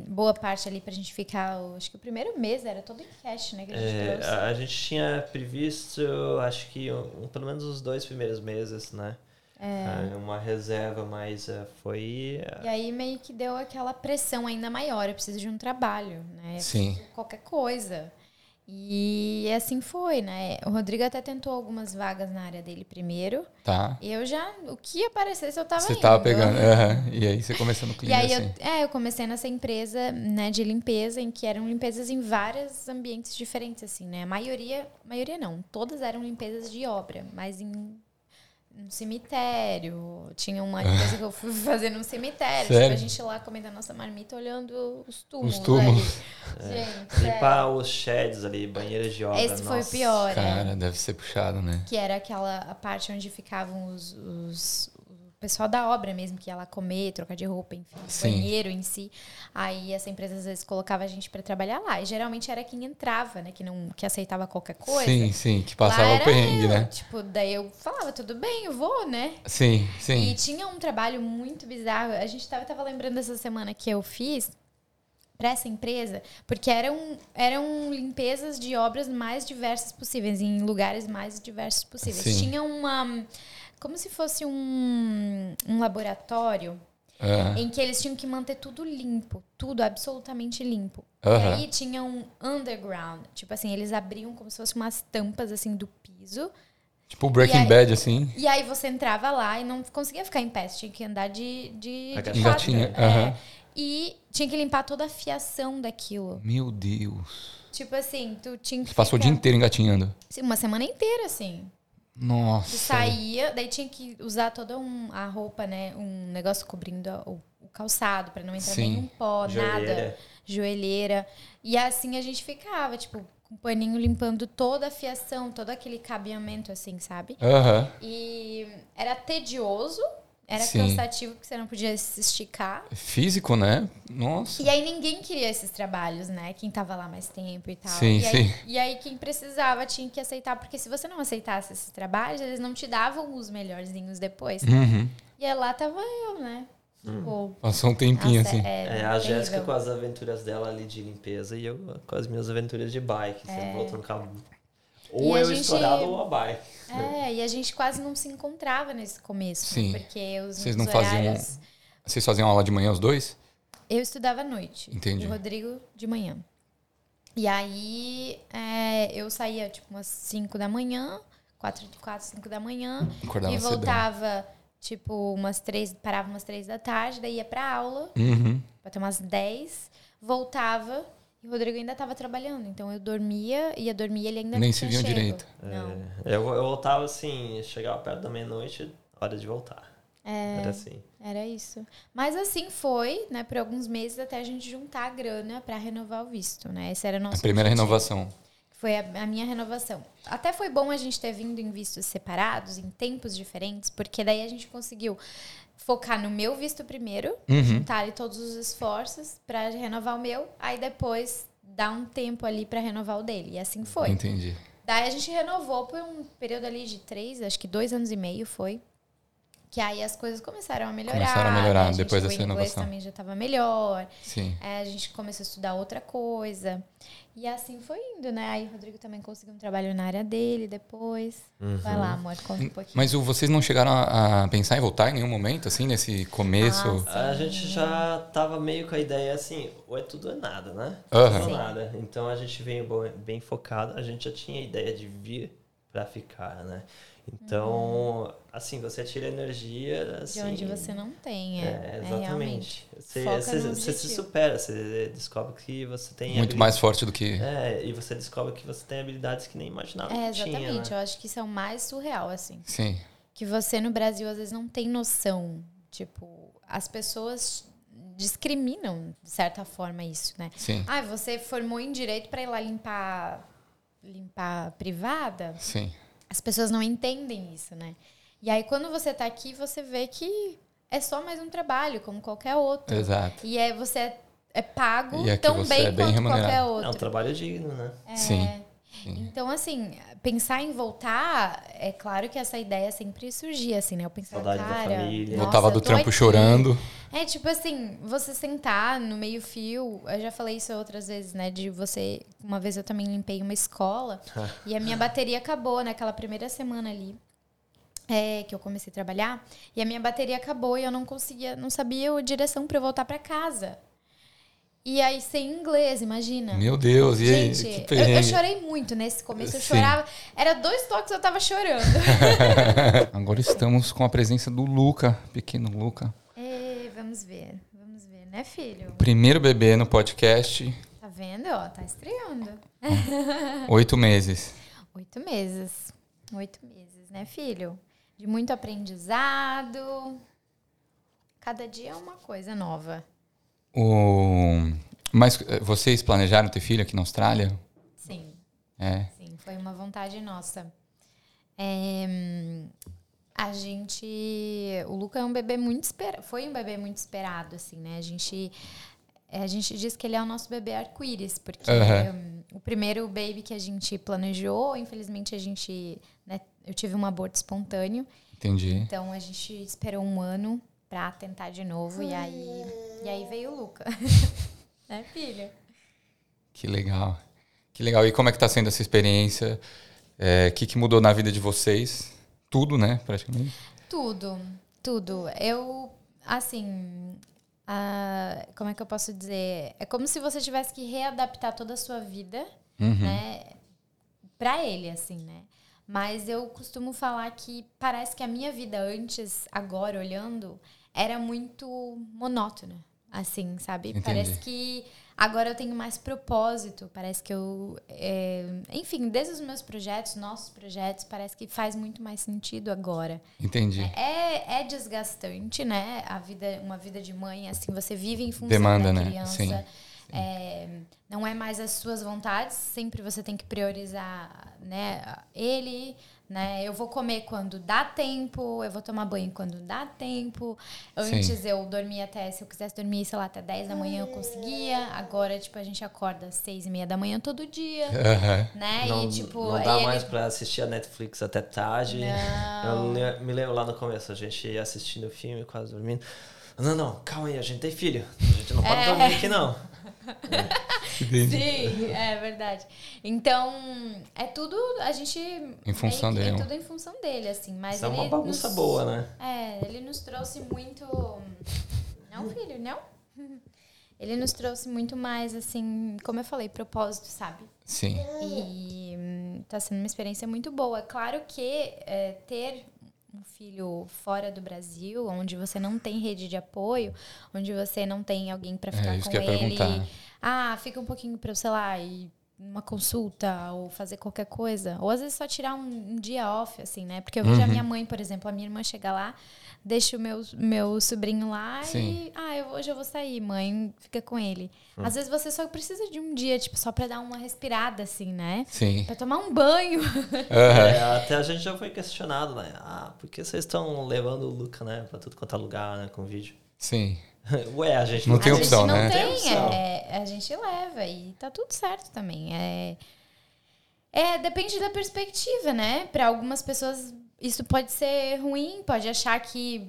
Boa parte ali pra gente ficar. o- Acho que o primeiro mês era todo em cash, né? Que a gente É, trouxe. a, a gente tinha previsto, acho que um- pelo menos os dois primeiros meses, né? É. Uma reserva, mas é, foi. E aí meio que deu aquela pressão ainda maior. Eu preciso de um trabalho, né? Sim. Qualquer coisa. E assim foi, né? O Rodrigo até tentou algumas vagas na área dele primeiro. Tá. Eu já, o que aparecesse, eu tava Você indo. tava pegando. aham. E aí você começou no *laughs* E cliente aí, assim. eu, é, eu comecei nessa empresa, né, de limpeza, em que eram limpezas em vários ambientes diferentes, assim, né? A maioria, maioria não, todas eram limpezas de obra, mas em um cemitério. Tinha uma *laughs* limpeza que eu fui fazer num cemitério. Tipo, a gente lá comendo a nossa marmita, olhando os túmulos. Os túmulos. ali. Gente, Limpar os sheds ali, banheiras de obra. Esse foi o nossa. pior, é. Cara, deve ser puxado, né? Que era aquela a parte onde ficavam os, os- pessoal da obra mesmo, que ia lá comer, trocar de roupa, enfim, Sim. banheiro em si. Aí essa empresa às vezes colocava a gente pra trabalhar lá. E geralmente era quem entrava, né? Que, não, que aceitava qualquer coisa. Sim, sim, que passava o perrengue, eu. né? Tipo, daí eu falava, tudo bem, eu vou, né? Sim, E sim. tinha um trabalho muito bizarro. A gente tava, tava lembrando essa semana que eu fiz para essa empresa, porque eram, eram limpezas de obras mais diversas possíveis, em lugares mais diversos possíveis. Sim. Tinha uma. Como se fosse um, um laboratório Aham. em que eles tinham que manter tudo limpo, tudo absolutamente limpo. E Aham. aí tinha um underground, tipo assim, eles abriam como se fossem umas tampas assim do piso. Tipo Breaking E aí- Bad, assim. E aí você entrava lá e não conseguia ficar em pé, você tinha que andar de, de, de quatro. aham. É. E tinha que limpar toda a fiação daquilo. Meu Deus. Tipo assim, tu tinha que Você passou o dia ficar- inteiro engatinhando. Sim, Uma semana inteira, assim. Tu Nossa. saía, daí tinha que usar toda um, a roupa, né? Um negócio cobrindo a- o, o calçado pra não entrar Sim. nenhum pó, nada. Joelheira. Joelheira. E assim a gente ficava, tipo, com um paninho limpando toda a fiação, todo aquele cabeamento, assim, sabe? Aham. E era tedioso, era Sim. cansativo, porque você não podia se esticar. Físico, né? Nossa. E aí ninguém queria esses trabalhos, né? Quem tava lá mais tempo e tal. Sim, e, aí, sim. e aí quem precisava tinha que aceitar, porque se você não aceitasse esses trabalhos, eles não te davam os melhorzinhos depois. Uhum. E aí lá tava eu, né? Tipo, Passou um tempinho, nossa, assim. é, É, a Jéssica com as aventuras dela ali de limpeza e eu com as minhas aventuras de bike. É. Sempre voltando carro. Ou E a eu gente- estourado ou a bike. É, e a gente quase não se encontrava nesse começo. Sim. Porque os Vocês não faziam- horários... Vocês faziam aula de manhã os dois? Eu estudava à noite. Entendi. E o Rodrigo de manhã. E aí é, eu saía tipo umas 5 da manhã, 4, 4 5 da manhã. Acordava e cedão. voltava tipo umas 3, parava umas 3 da tarde, daí ia pra aula, Uhum. até umas 10, voltava e o Rodrigo ainda tava trabalhando. Então eu dormia, ia dormir e ele ainda Nem não se viam direito. Não. É, eu, eu voltava assim, chegava perto da meia-noite, hora de voltar. É. Era assim. Era isso. Mas assim foi, né, por alguns meses até a gente juntar a grana pra renovar o visto, né? Esse era o nosso A primeira objetivo. renovação. Foi a, a minha renovação. Até foi bom a gente ter vindo em vistos separados, em tempos diferentes, porque daí a gente conseguiu focar no meu visto primeiro, Uhum. juntar ali todos os esforços pra renovar o meu, aí depois dar um tempo ali pra renovar o dele. E assim foi. Entendi. Daí a gente renovou por um período ali de três, acho que dois anos e meio foi. Que aí as coisas começaram a melhorar. Começaram a melhorar né? depois gente, dessa o inglês inovação. também já estava melhor. Sim. É, a gente começou a estudar outra coisa. E assim foi indo, né? Aí o Rodrigo também conseguiu um trabalho na área dele depois. Vai lá, amor, conta um pouquinho. Mas vocês não chegaram a, pensar em voltar em nenhum momento, assim, nesse começo? Ah, A gente já tava meio com a ideia assim, ou é tudo ou é nada, né? Aham. Tudo ou nada. Então a gente veio bem focado, a gente já tinha a ideia de vir pra ficar, né? Então, assim, você tira energia assim, Uhum. De onde você não tem, é. É, é exatamente. realmente. você, você, você se supera, você descobre que você tem Muito mais forte do que. É, e você descobre que você tem habilidades que nem imaginava É, que tinha, exatamente. né? Eu acho que isso é o mais surreal, assim. Sim. Que você no Brasil às vezes não tem noção. Tipo, as pessoas discriminam, de certa forma, isso, né? Sim. Ah, você formou em direito para ir lá limpar limpar a privada? Sim. As pessoas não entendem isso, né? E aí quando você tá aqui, você vê que é só mais um trabalho, como qualquer outro. Exato. E é você é, é pago E tão você bem é bem quanto remunerado. qualquer É um outro. trabalho digno, né? É. Sim. Então, assim, pensar em voltar, é claro que essa ideia sempre surgia, assim, né? Eu pensava, Saudade da cara, família. nossa, Voltava do trampo aqui. chorando. É, tipo assim, você sentar no meio-fio, eu já falei isso outras vezes, né? De você. Uma vez eu também limpei uma escola *laughs* e a minha bateria acabou naquela primeira semana ali. é, que eu comecei a trabalhar, e a minha bateria acabou e eu não conseguia, não sabia a direção para eu voltar para casa. E aí, sem inglês, imagina. Meu Deus, e aí? Gente, eu, eu chorei muito nesse começo, eu Sim. chorava. Era dois toques eu tava chorando. *laughs* Agora estamos com a presença do Luca, pequeno Luca. Vamos ver, vamos ver, né, filho? Primeiro bebê no podcast, Tá vendo? Ó, tá estreando. oito meses. *laughs* Oito meses. Oito meses, né, filho? De muito aprendizado. Cada dia é uma coisa nova. O... Mas eh, vocês planejaram ter filho aqui na Austrália? Sim, É. sim, foi uma vontade nossa. É, a gente. O Luca é um bebê muito esperado. Foi um bebê muito esperado, assim, né? A gente. A gente diz que ele é o nosso bebê arco-íris, porque Aham. hum, o primeiro baby que a gente planejou, infelizmente a gente. né, eu tive um aborto espontâneo. Entendi. Então a gente esperou um ano pra tentar de novo e aí e aí veio o Luca. *laughs* né, filho? Que legal. Que legal. E como é que tá sendo essa experiência? É, O que, que mudou na vida de vocês? Tudo, né, praticamente? Tudo, tudo. Eu assim, como é que eu posso dizer? É como se você tivesse que readaptar toda a sua vida, Uhum. né, Pra ele assim, né? Mas eu costumo falar que parece que a minha vida antes, agora olhando, era muito monótona, assim, sabe? Entendi. Parece que agora eu tenho mais propósito, parece que eu. é, enfim, desde os meus projetos, nossos projetos, parece que faz muito mais sentido agora. Entendi. É, é desgastante, né? A vida, uma vida de mãe, assim, você vive em função Demanda, da né? criança. Sim. É, não é mais as suas vontades, sempre você tem que priorizar, né? Ele, né? Eu vou comer quando dá tempo, eu vou tomar banho quando dá tempo. Antes eu dormia até, se eu quisesse dormir, sei lá, até 10 da manhã eu conseguia. Agora, tipo, a gente acorda às 6 e meia da manhã todo dia, Aham. né? Não, e, tipo, não aí dá ele- mais pra assistir a Netflix até tarde. Não. Eu me lembro lá no começo, a gente ia assistindo o filme, quase dormindo. Não, não, calma aí, a gente tem filho. A gente não pode É. dormir aqui, não. *laughs* Entendi. Sim, é verdade. Então, é tudo a gente. Em função que- dele. É tudo em função dele, assim. Mas Isso é uma bagunça nos- boa, né? É, ele nos trouxe muito. Não, filho, não? *laughs* Ele nos trouxe muito mais, assim, como eu falei, propósito, sabe? Sim. E hum, tá sendo uma experiência muito boa. Claro que é, ter um filho fora do Brasil, onde você não tem rede de apoio, onde você não tem alguém para ficar É com ele. Ah, fica um pouquinho para, sei lá, ir numa consulta ou fazer qualquer coisa. Ou às vezes só tirar um, um dia off, assim, né? Porque eu vejo a Uhum. minha mãe, por exemplo, a minha irmã chega lá, deixa o meu, meu sobrinho lá Sim. e. Ah, eu, hoje eu vou sair, mãe, fica com ele. Hum. Às vezes você só precisa de um dia, tipo, só pra dar uma respirada, assim, né? Sim. Pra tomar um banho. *laughs* Aham. É, até a gente já foi questionado, né? Ah, por que vocês estão levando o Luca, né? Pra tudo quanto é lugar, né? Com vídeo. Sim. *laughs* Ué, a gente Não não, tem a opção, gente não né? tem, Tem opção. é, a gente leva e tá tudo certo também. É, é, depende da perspectiva, né? Para algumas pessoas isso pode ser ruim, pode achar que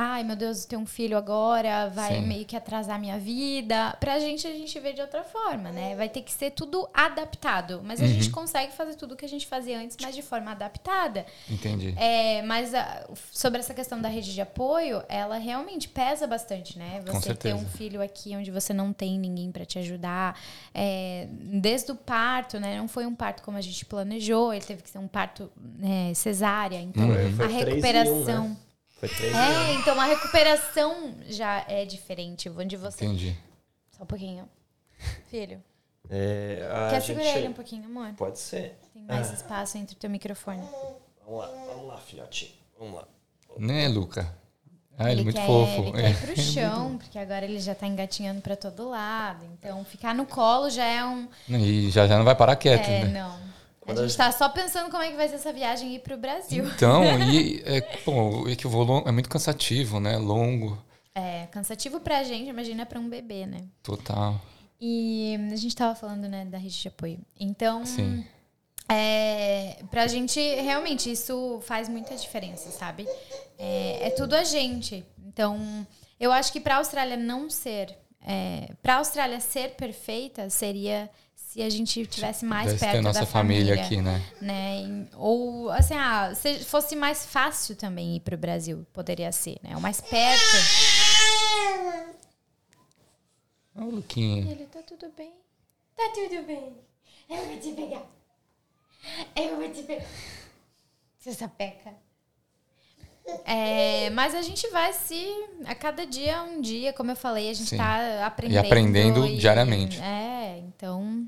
ai meu Deus, ter um filho agora vai Sim. meio que atrasar minha vida. Pra gente, a gente vê de outra forma, né? Vai ter que ser tudo adaptado. Mas a uhum. gente consegue fazer tudo o que a gente fazia antes, mas de forma adaptada. Entendi. É, mas a, sobre essa questão da rede de apoio, ela realmente pesa bastante, né? Você ter um filho aqui onde você não tem ninguém para te ajudar. É, desde o parto, né? Não foi um parto como a gente planejou, ele teve que ser um parto é, cesárea. Então, uhum. a recuperação. Foi três É, anos. então a recuperação já é diferente. Onde você. Entendi. Só um pouquinho. Filho. É, Quer segurar gente... ele um pouquinho, amor? Pode ser. Tem mais ah. espaço entre o teu microfone. Vamos lá, vamos lá, filhotinho. Vamos lá. Né, Luca? Ah, ele, ele é muito quer, fofo. Ele quer ir pro *laughs* chão, porque agora ele já tá engatinhando para todo lado. Então, ficar no colo já é um. E já já não vai parar quieto, é, né? não. A gente está só pensando como é que vai ser essa viagem ir para o Brasil. Então, *laughs* e é, bom, é que o voo é muito cansativo, né? Longo. É, cansativo para a gente, imagina para um bebê, né? Total. E a gente estava falando, né, da rede de apoio. Então, Sim. É, pra gente, realmente, isso faz muita diferença, sabe? É, é tudo a gente. Então, eu acho que para a Austrália não ser. É, para a Austrália ser perfeita seria se a gente tivesse mais Deve perto nossa da família, família aqui, né? né? Ou assim, ah, se fosse mais fácil também ir para o Brasil, poderia ser, né? O mais perto. Olha o Luquinha. Ele tá tudo bem. Tá tudo bem. Eu vou te pegar. Eu vou te pegar. Seu sapeca. É, mas a gente vai se. A cada dia, um dia, como eu falei, a gente está aprendendo. E aprendendo e, diariamente. É, então.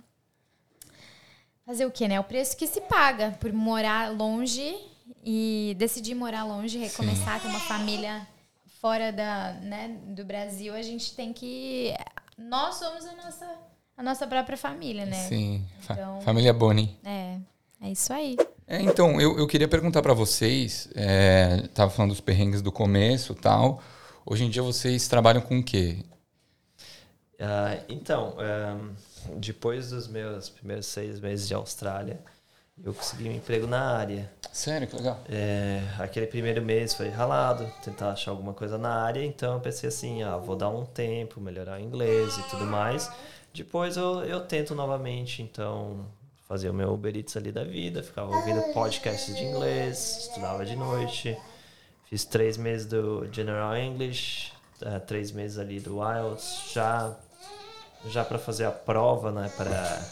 Fazer o quê, né? O preço que se paga por morar longe e decidir morar longe, recomeçar, Sim. ter uma família fora da, né, do Brasil, a gente tem que. Nós somos a nossa, a nossa própria família, né? Sim. Então, família Boni. É, é isso aí. É, então, eu, eu queria perguntar para vocês, é, tava falando dos perrengues do começo tal. Hoje em dia vocês trabalham com o quê? Uh, então, um depois dos meus primeiros seis meses de Austrália, eu consegui um emprego na área. Sério? Que legal. É, aquele primeiro mês foi ralado, tentar achar alguma coisa na área, então eu pensei assim, ah, vou dar um tempo, melhorar o inglês e tudo mais. Depois eu, eu tento novamente, então, fazer o meu Uber Eats ali da vida, ficava ouvindo podcasts de inglês, estudava de noite. Fiz três meses do General English, uh, três meses ali do IELTS, já já para fazer a prova, né, para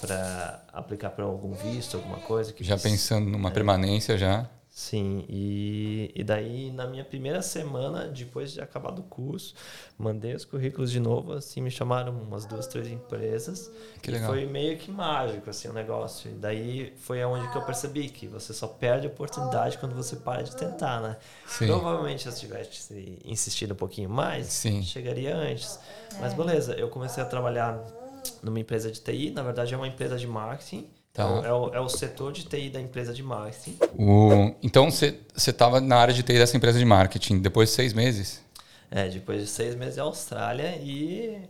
para aplicar para algum visto, alguma coisa que já pensando numa é, permanência já. Sim, e, e daí na minha primeira semana, depois de acabar do curso, mandei os currículos de novo, assim, me chamaram umas duas, três empresas. Que legal. foi meio que mágico, assim, o negócio. E daí foi aonde que eu percebi que você só perde a oportunidade quando você para de tentar, né? Sim. Provavelmente se eu tivesse insistido um pouquinho mais, Sim. chegaria antes. Mas beleza, eu comecei a trabalhar numa empresa de TI, na verdade é uma empresa de marketing. Então, é, o, é o setor de TI da empresa de marketing. O, então, você estava na área de TI dessa empresa de marketing depois de seis meses? É, depois de seis meses em Austrália e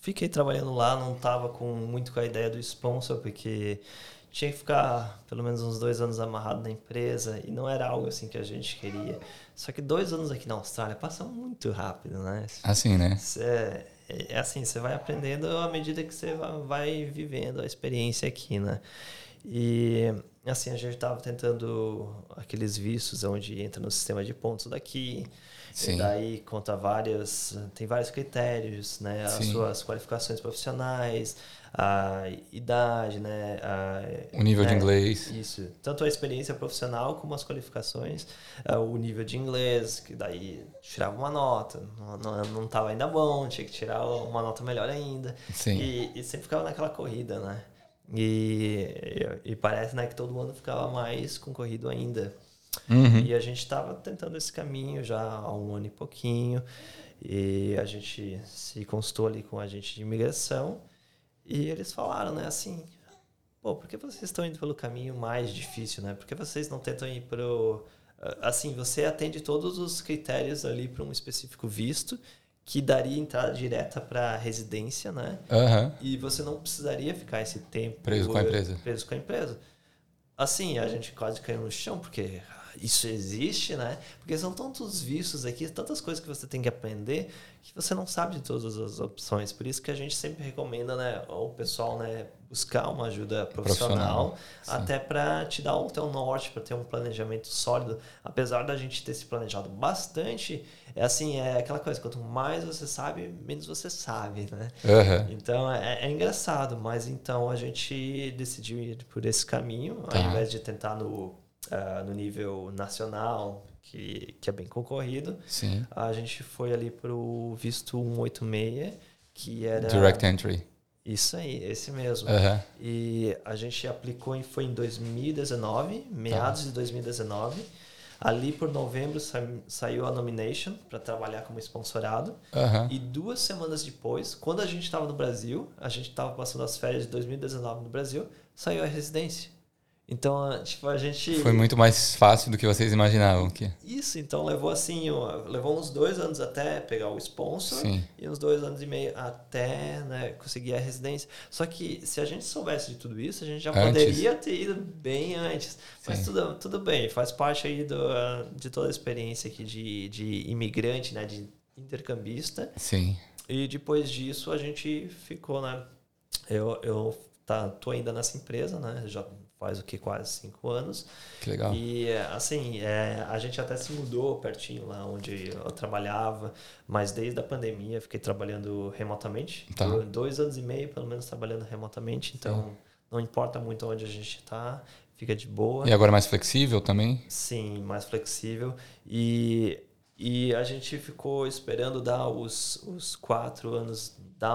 fiquei trabalhando lá, não estava com muito com a ideia do sponsor, porque tinha que ficar pelo menos uns dois anos amarrado na empresa e não era algo assim que a gente queria. Só que dois anos aqui na Austrália passam muito rápido, né? Assim, né? É, é assim, você vai aprendendo à medida que você vai vivendo a experiência aqui, né? E assim, a gente estava tentando aqueles vistos onde entra no sistema de pontos daqui. Sim. E daí conta várias, tem vários critérios, né? As Sim. suas qualificações profissionais, a idade, né? A, o nível né? de inglês. Isso. Tanto a experiência profissional como as qualificações, uh, o nível de inglês, que daí tirava uma nota, não estava ainda bom, tinha que tirar uma nota melhor ainda. Sim. E, e sempre ficava naquela corrida, né? E, e, e parece né, que todo mundo ficava mais concorrido ainda. Uhum. E a gente estava tentando esse caminho já há um ano e pouquinho. E a gente se consultou ali com a gente de imigração. E eles falaram, né, assim, pô, por que vocês estão indo pelo caminho mais difícil, né? Por que vocês não tentam ir pro assim, você atende todos os critérios ali para um específico visto que daria entrada direta para residência, né? Uhum. E você não precisaria ficar esse tempo preso com a empresa. Preso com a empresa. assim, a gente quase caiu no chão, porque isso existe, né? Porque são tantos vícios aqui, tantas coisas que você tem que aprender que você não sabe de todas as opções. Por isso que a gente sempre recomenda, né, o pessoal, né, buscar uma ajuda profissional, profissional até para te dar o teu norte, para ter um planejamento sólido. Apesar da gente ter se planejado bastante, é assim, é aquela coisa, quanto mais você sabe, menos você sabe, né? Uhum. Então é, é, engraçado, mas então a gente decidiu ir por esse caminho, tá. ao invés de tentar no uh, no nível nacional, que, que é bem concorrido. Sim. A gente foi ali para o visto 186, que era... Direct Entry. Isso aí, esse mesmo. Uhum. E a gente aplicou, foi em 2019, meados tá. de 2019. Ali por novembro sa saiu a nomination para trabalhar como sponsorado. Uhum. E duas semanas depois, quando a gente estava no Brasil, a gente estava passando as férias de 2019 no Brasil, saiu a residência. Então, tipo, a gente. Foi muito mais fácil do que vocês imaginavam que. Isso, então levou assim, levou uns dois anos até pegar o sponsor Sim. e uns dois anos e meio até né, conseguir a residência. Só que se a gente soubesse de tudo isso, a gente já antes. poderia ter ido bem antes. Mas tudo, tudo bem, faz parte aí do, de toda a experiência aqui de, de imigrante, né? De intercambista. Sim. E depois disso a gente ficou, né? Eu, eu tá, tô ainda nessa empresa, né? Já faz o que quase cinco anos. Que legal. E assim, é, a gente até se mudou pertinho lá onde eu trabalhava, mas desde a pandemia fiquei trabalhando remotamente. Tá. Dois anos e meio, pelo menos, trabalhando remotamente. Então, Sim. não importa muito onde a gente está, fica de boa. E agora mais flexível também? Sim, mais flexível. E, e a gente ficou esperando dar os, os quatro anos da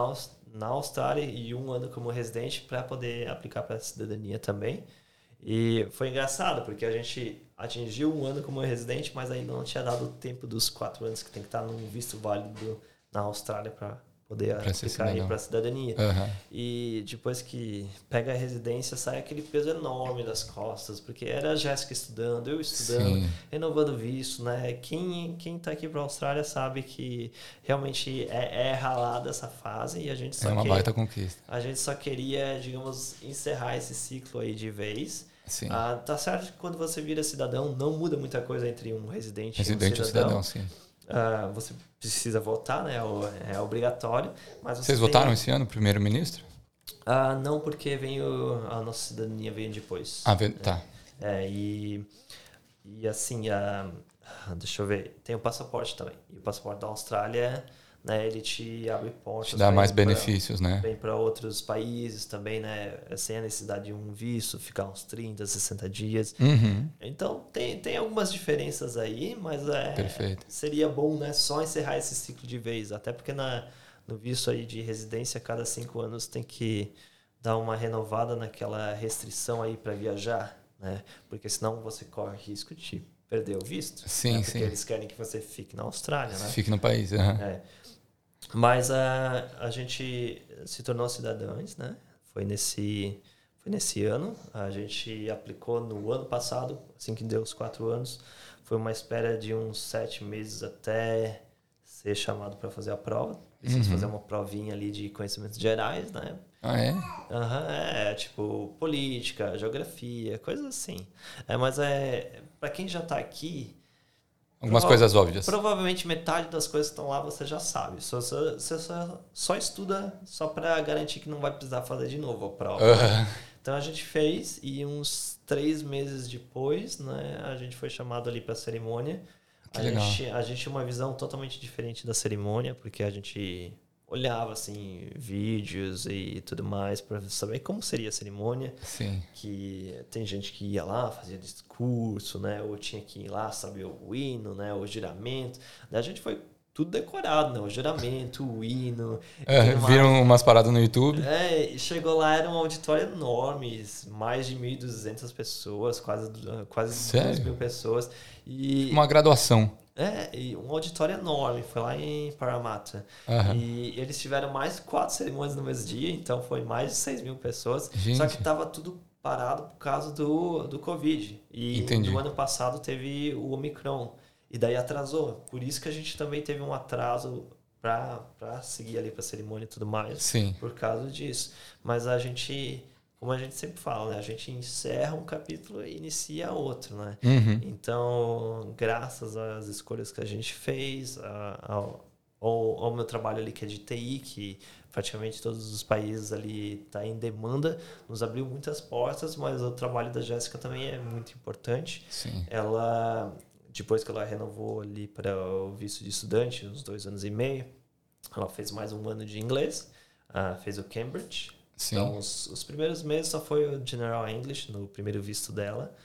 na Austrália e um ano como residente para poder aplicar para a cidadania também. E foi engraçado, porque a gente atingiu um ano como residente, mas ainda não tinha dado o tempo dos quatro anos que tem que estar num visto válido na Austrália para poder pra aplicar aí para a cidadania. Uhum. E depois que pega a residência, sai aquele peso enorme das costas, porque era a Jéssica estudando, eu estudando, Sim. renovando visto, né? Quem, quem tá aqui para a Austrália sabe que realmente é, é ralada essa fase e a gente só É uma quer, baita conquista. A gente só queria, digamos, encerrar esse ciclo aí de vez. Sim. Ah, tá certo que quando você vira cidadão, não muda muita coisa entre um residente, residente e um cidadão. cidadão sim. Uh, você precisa votar, né? É obrigatório. Mas Vocês votaram esse ano, primeiro-ministro? Uh, não, porque veio a nossa cidadania veio depois. Ah, tá. É, e, e assim, uh, deixa eu ver, tem o passaporte também. E o passaporte da Austrália né, ele te abre portas. Te dá mais benefícios, né? Vem para outros países também, né? Sem a necessidade de um visto, ficar uns 30, 60 dias. Uhum. Então, tem, tem algumas diferenças aí, mas é, Perfeito. seria bom, né? Só encerrar esse ciclo de vez. Até porque na, no visto aí de residência, cada cinco anos tem que dar uma renovada naquela restrição aí para viajar, né? Porque senão você corre risco de perder o visto. Sim, né? Porque sim. eles querem que você fique na Austrália, né? Fique no país, uhum. É. Mas a, a gente se tornou cidadãos, né? Foi nesse, foi nesse ano. A gente aplicou no ano passado, assim que deu os quatro anos. Foi uma espera de uns sete meses até ser chamado para fazer a prova. Preciso uhum. fazer uma provinha ali de conhecimentos gerais, né? Ah, é? Uhum, é, tipo, política, geografia, coisas assim. É, mas é, para quem já está aqui, Algumas Prova coisas óbvias. Provavelmente metade das coisas que estão lá você já sabe. Só, você só, só estuda só para garantir que não vai precisar fazer de novo a prova. Uhum. Então a gente fez e uns três meses depois, né, a gente foi chamado ali para a cerimônia. Que a legal. gente, a gente tinha uma visão totalmente diferente da cerimônia, porque a gente olhava assim vídeos e tudo mais para saber como seria a cerimônia. Sim. Que tem gente que ia lá, fazia discurso, né? Ou tinha que ir lá saber o hino, né? O juramento. Daí a gente foi tudo decorado, né? O juramento, o hino. É, viram umas paradas no YouTube? É, chegou lá, era um auditório enorme, mais de 1.200 pessoas, quase, quase Sério? 2 mil pessoas. E, uma graduação. É, e um auditório enorme, foi lá em Parramatta. Uhum. E eles tiveram mais quatro cerimônias no mesmo dia, então foi mais de 6 mil pessoas. Gente. Só que estava tudo parado por causa do, do Covid. E Entendi. no ano passado teve o Omicron. E daí atrasou. Por isso que a gente também teve um atraso para seguir ali para a cerimônia e tudo mais. Sim. Por causa disso. Mas a gente como a gente sempre fala, né? A gente encerra um capítulo e inicia outro, né? Uhum. Então, graças às escolhas que a gente fez, ao, ao, ao meu trabalho ali que é de TI, que praticamente todos os países ali está em demanda, nos abriu muitas portas, mas o trabalho da Jéssica também é muito importante. Sim. Ela, depois que ela renovou ali para o visto de estudante, uns dois anos e meio, ela fez mais um ano de inglês, uh, fez o Cambridge, Sim. então, os, os, primeiros meses só foi o General English no primeiro visto dela.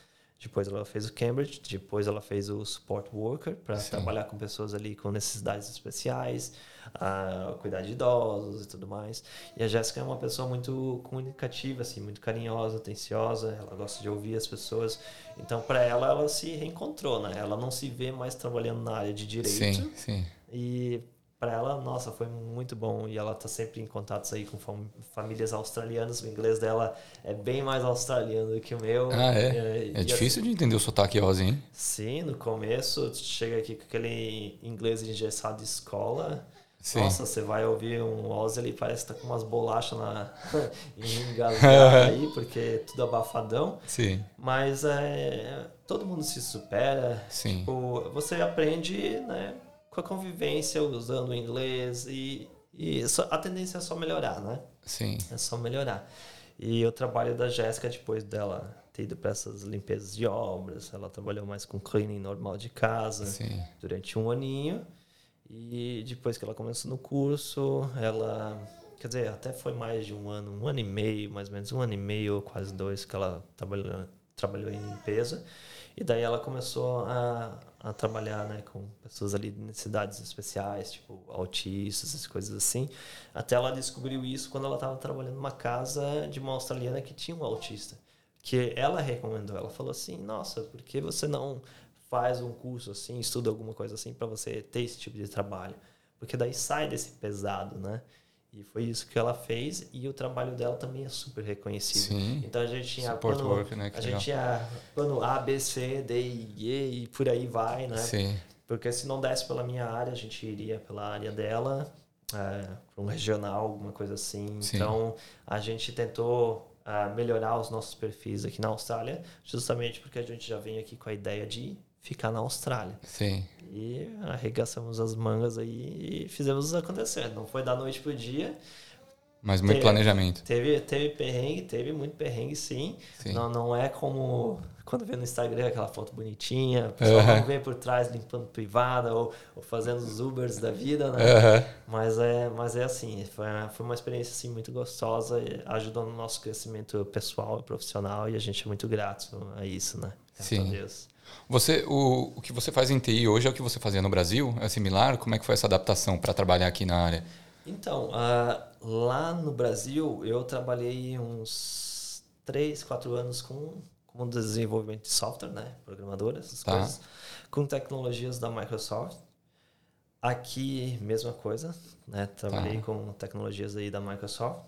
Depois ela fez o Cambridge, depois ela fez o Support Worker para trabalhar com pessoas ali com necessidades especiais, a cuidar de idosos e tudo mais. E a Jéssica é uma pessoa muito comunicativa, assim, muito carinhosa, atenciosa, ela gosta de ouvir as pessoas. Então, para ela, ela se reencontrou, né? Ela não se vê mais trabalhando na área de direito. Sim, sim. E para ela, nossa, foi muito bom. E ela tá sempre em contatos aí com fam famílias australianas. O inglês dela é bem mais australiano do que o meu. Ah, é? é difícil de entender o sotaque Ozzy, hein? Sim, no começo, chega aqui com aquele inglês engessado de escola. Sim. Nossa, você vai ouvir um Ozzy ali, parece que tá com umas bolachas na *laughs* engasgada *laughs* aí, porque é tudo abafadão. Sim. Mas é, todo mundo se supera. Sim. Tipo, você aprende, né? Com a convivência, usando o inglês e, e a tendência é só melhorar, né? Sim. É só melhorar. E o trabalho da Jéssica, depois dela ter ido para essas limpezas de obras, ela trabalhou mais com cleaning normal de casa Sim. durante um aninho. E depois que ela começou no curso, ela. Quer dizer, até foi mais de um ano, um ano e meio, mais ou menos, um ano e meio, quase dois, que ela trabalhou, trabalhou em limpeza. E daí ela começou a, a trabalhar né, com pessoas ali de necessidades especiais, tipo autistas, essas coisas assim. Até ela descobriu isso quando ela estava trabalhando numa casa de uma australiana que tinha um autista. Que ela recomendou. Ela falou assim: Nossa, por que você não faz um curso assim, estuda alguma coisa assim para você ter esse tipo de trabalho? Porque daí sai desse pesado, né? E foi isso que ela fez e o trabalho dela também é super reconhecido. Sim. Então a gente tinha Support plano, work, né? Que a legal. gente tinha plano A, B, C, D, E e por aí vai, né? Sim. Porque se não desse pela minha área, a gente iria pela área dela, é, para um regional, alguma coisa assim. Sim. Então a gente tentou uh, melhorar os nossos perfis aqui na Austrália, justamente porque a gente já vem aqui com a ideia de ficar na Austrália. Sim. E arregaçamos as mangas aí e fizemos acontecer. Não foi da noite pro dia. Mas muito Teve- planejamento. Teve, teve perrengue, teve muito perrengue sim. Sim. Não, não é como quando vê no Instagram aquela foto bonitinha, o pessoal Aham. não vem por trás limpando privada ou, ou fazendo os Ubers da vida, né? Aham. Mas é, mas é assim, foi, foi uma experiência assim, muito gostosa, ajudou no nosso crescimento pessoal e profissional e a gente é muito grato a isso, né? Graças Sim. a Deus. Você, o, o que você faz em TI hoje é o que você fazia no Brasil? É similar? Como é que foi essa adaptação para trabalhar aqui na área? Então, ah, lá no Brasil, eu trabalhei uns 3, 4 anos com, com desenvolvimento de software, né? Programador, essas Tá. coisas. Com tecnologias da Microsoft. Aqui, mesma coisa, né? Trabalhei Tá. com tecnologias aí da Microsoft.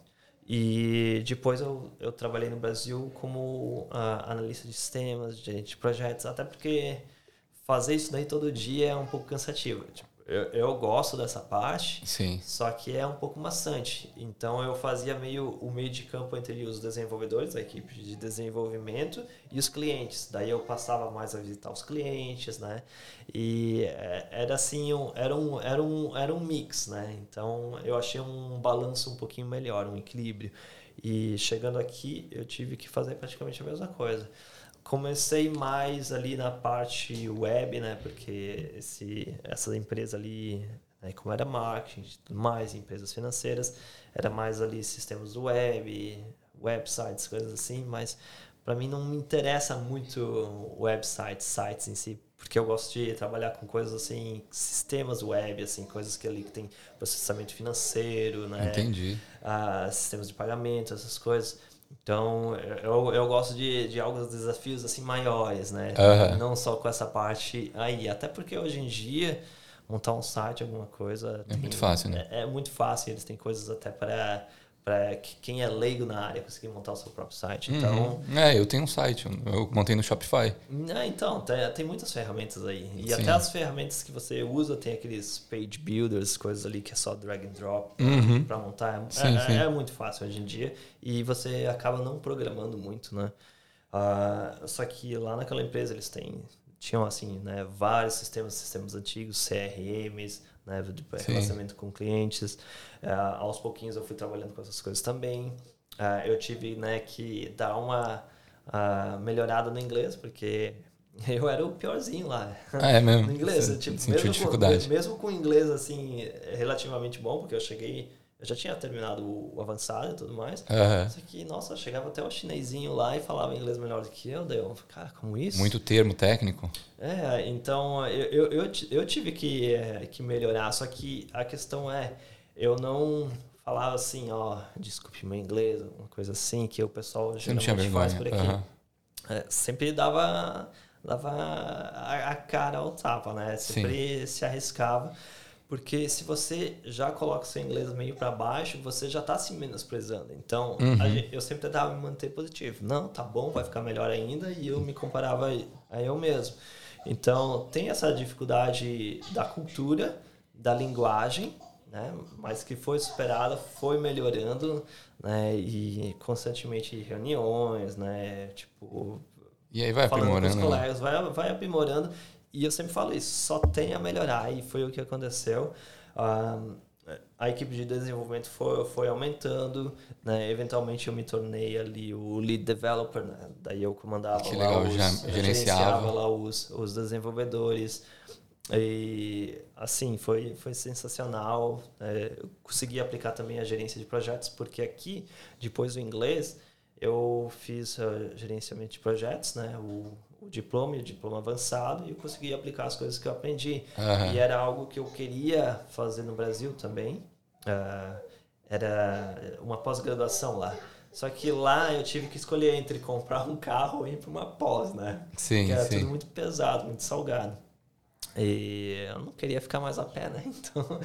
E depois eu, eu trabalhei no Brasil como ah, analista de sistemas, gerente de projetos, até porque fazer isso daí todo dia é um pouco cansativo. Tipo, eu, eu gosto dessa parte, Sim. só que é um pouco maçante. Então eu fazia meio o meio de campo entre os desenvolvedores, a equipe de desenvolvimento e os clientes. Daí eu passava mais a visitar os clientes, né? E é, era assim, um, era, um, era, um, era um mix, né? Então eu achei um balanço um pouquinho melhor, um equilíbrio. E chegando aqui, eu tive que fazer praticamente a mesma coisa. Comecei mais ali na parte web, né? Porque esse, essa empresa ali, né, como era marketing mais, empresas financeiras, era mais ali sistemas web, websites, coisas assim, mas para mim não me interessa muito websites, sites em si, porque eu gosto de trabalhar com coisas assim, sistemas web, assim, coisas que ali que tem processamento financeiro, né? Entendi. ah, sistemas de pagamento, essas coisas. Então, eu, eu gosto de, de alguns desafios assim maiores, né? Aham. Não só com essa parte aí. Até porque hoje em dia, montar um site, alguma coisa... É muito fácil, né? É, é muito fácil. Eles têm coisas até para para quem é leigo na área conseguir montar o seu próprio site. Então, uhum. é, eu tenho um site, eu montei no Shopify. É, então, tem, tem muitas ferramentas aí. E Sim. até as ferramentas que você usa, tem aqueles page builders, coisas ali que é só drag and drop uhum. para montar. É, sim, é, sim. é, muito fácil hoje em dia e você acaba não programando muito, né? Uh, só que lá naquela empresa eles têm tinham assim, né, vários sistemas, sistemas antigos, CRMs, né, de relacionamento com clientes. Uh, aos pouquinhos eu fui trabalhando com essas coisas também. Uh, eu tive né, que dar uma uh, melhorada no inglês, porque *laughs* eu era o piorzinho lá. Ah, é mesmo? no inglês. Você tipo, mesmo, dificuldade. Com, mesmo com inglês assim, relativamente bom, porque eu cheguei eu já tinha terminado o avançado e tudo mais. Uhum. Só que, nossa, chegava até o chinesinho lá e falava inglês melhor do que eu. Daí eu, cara, como isso? Muito termo técnico. É, então eu, eu, eu, eu tive que, é, que melhorar. Só que a questão é, eu não falava assim, ó, desculpe meu inglês, uma coisa assim, que o pessoal geralmente faz por aqui. Uhum. É, sempre dava, dava a, a, cara ao tapa, né? Sempre Sim. se arriscava. Porque se você já coloca o seu inglês meio para baixo, você já está se menosprezando. Então, uhum. gente, eu sempre tentava me manter positivo. Não, tá bom, vai ficar melhor ainda. E eu me comparava a eu mesmo. Então, tem essa dificuldade da cultura, da linguagem, né? mas que foi superada, foi melhorando, né? e constantemente reuniões, né? tipo, e aí vai aprimorando. Com os né? colegas, vai, vai aprimorando. E eu sempre falo isso, só tem a melhorar. E foi o que aconteceu. Um, a equipe de desenvolvimento foi, foi aumentando, né? Eventualmente eu me tornei ali o lead developer, né? Daí eu comandava que lá legal, os, já gerenciava lá os, os desenvolvedores. E assim, foi, foi sensacional. É, consegui aplicar também a gerência de projetos, porque aqui, depois do inglês, eu fiz uh, gerenciamento de projetos, né? O, o diploma e o diploma avançado e eu consegui aplicar as coisas que eu aprendi. Uhum. E era algo que eu queria fazer no Brasil também. Uh, era uma pós-graduação lá. Só que lá eu tive que escolher entre comprar um carro e ir para uma pós, né? Sim, Porque era sim. tudo muito pesado, muito salgado. E eu não queria ficar mais a pé, né? *laughs* Então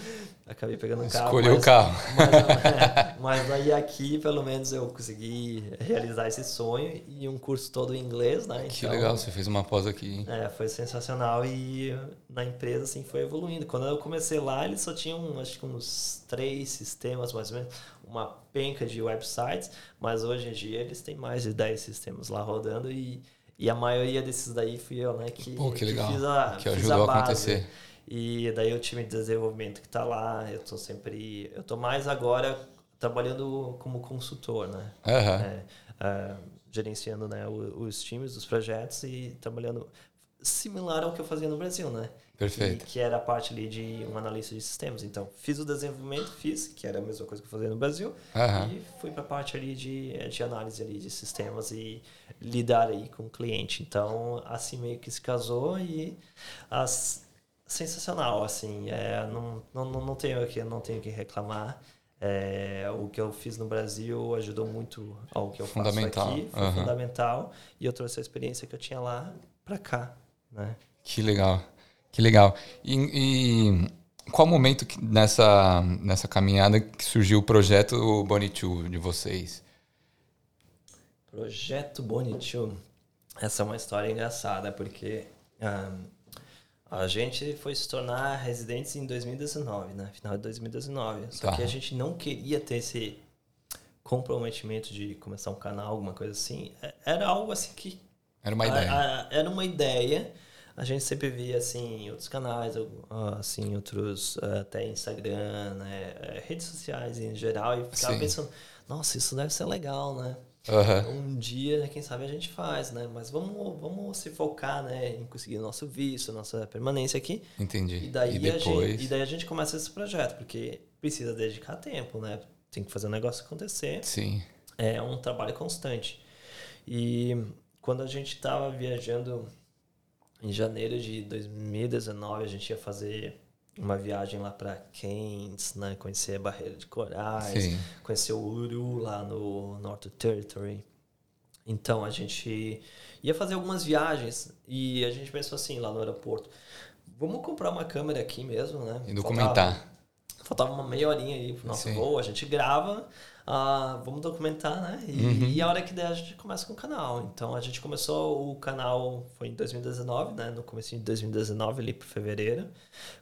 acabei pegando um carro. Escolheu o carro. Mas, é, mas, aí aqui, pelo menos, eu consegui realizar esse sonho e um curso todo em inglês, né? Que então, legal, você fez uma pós aqui. É, foi sensacional e na empresa, assim, foi evoluindo. Quando eu comecei lá, eles só tinham, acho que uns três sistemas, mais ou menos, uma penca de websites, mas hoje em dia eles têm mais de 10 sistemas lá rodando e e a maioria desses daí fui eu, né? Que, Pô, que legal. Que, fiz a, que ajudou a, a acontecer. E daí o time de desenvolvimento que está lá, eu tô sempre. Eu tô mais agora trabalhando como consultor, né? Uhum. É, é, gerenciando né, os times dos projetos e trabalhando similar ao que eu fazia no Brasil, né? Perfeito. Que, que, era a parte ali de um analista de sistemas. Então, fiz o desenvolvimento, fiz, que era a mesma coisa que eu fazia no Brasil, uhum. e fui para a parte ali de, de análise ali de sistemas e lidar aí com o cliente. Então, assim meio que se casou e as, sensacional, assim, é, não, não, não tenho que não tenho que reclamar. É, o que eu fiz no Brasil ajudou muito ao que eu faço aqui, foi uhum. fundamental e eu trouxe a experiência que eu tinha lá para cá, né? Que legal. Que legal. E, e qual momento que, nessa, nessa caminhada que surgiu o projeto Bonitu de vocês? Projeto Bonitu. Essa é uma história engraçada, porque um, a gente foi se tornar residentes em 2019, né? Final de 2019. Só tá. que a gente não queria ter esse comprometimento de começar um canal, alguma coisa assim. É, era algo assim que... Era uma ideia. A, a, era uma ideia a gente sempre via assim outros canais assim outros até Instagram né é, redes sociais em geral e ficava Sim. pensando nossa isso deve ser legal né? Uhum. um dia quem sabe a gente faz né? Mas vamos vamos se focar né em conseguir nosso visto nossa permanência aqui. Entendi. E daí e depois... a gente e daí a gente começa esse projeto porque precisa dedicar tempo né? Tem que fazer o negócio acontecer. Sim. É um trabalho constante. E quando a gente estava viajando em janeiro de 2019 a gente ia fazer uma viagem lá para Keynes, né? Conhecer a Barreira de Corais, Sim. conhecer o Uru lá no North Territory. Então a gente ia fazer algumas viagens e a gente pensou assim lá no aeroporto, vamos comprar uma câmera aqui mesmo, né? E documentar. Faltava, faltava uma meia horinha aí pro nosso Sim. voo, a gente grava, uh, vamos documentar, né? E, uhum. e, a hora que der a gente começa com o canal. Então a gente começou o canal, foi em 2019, né? No começo de 2019, ali para fevereiro,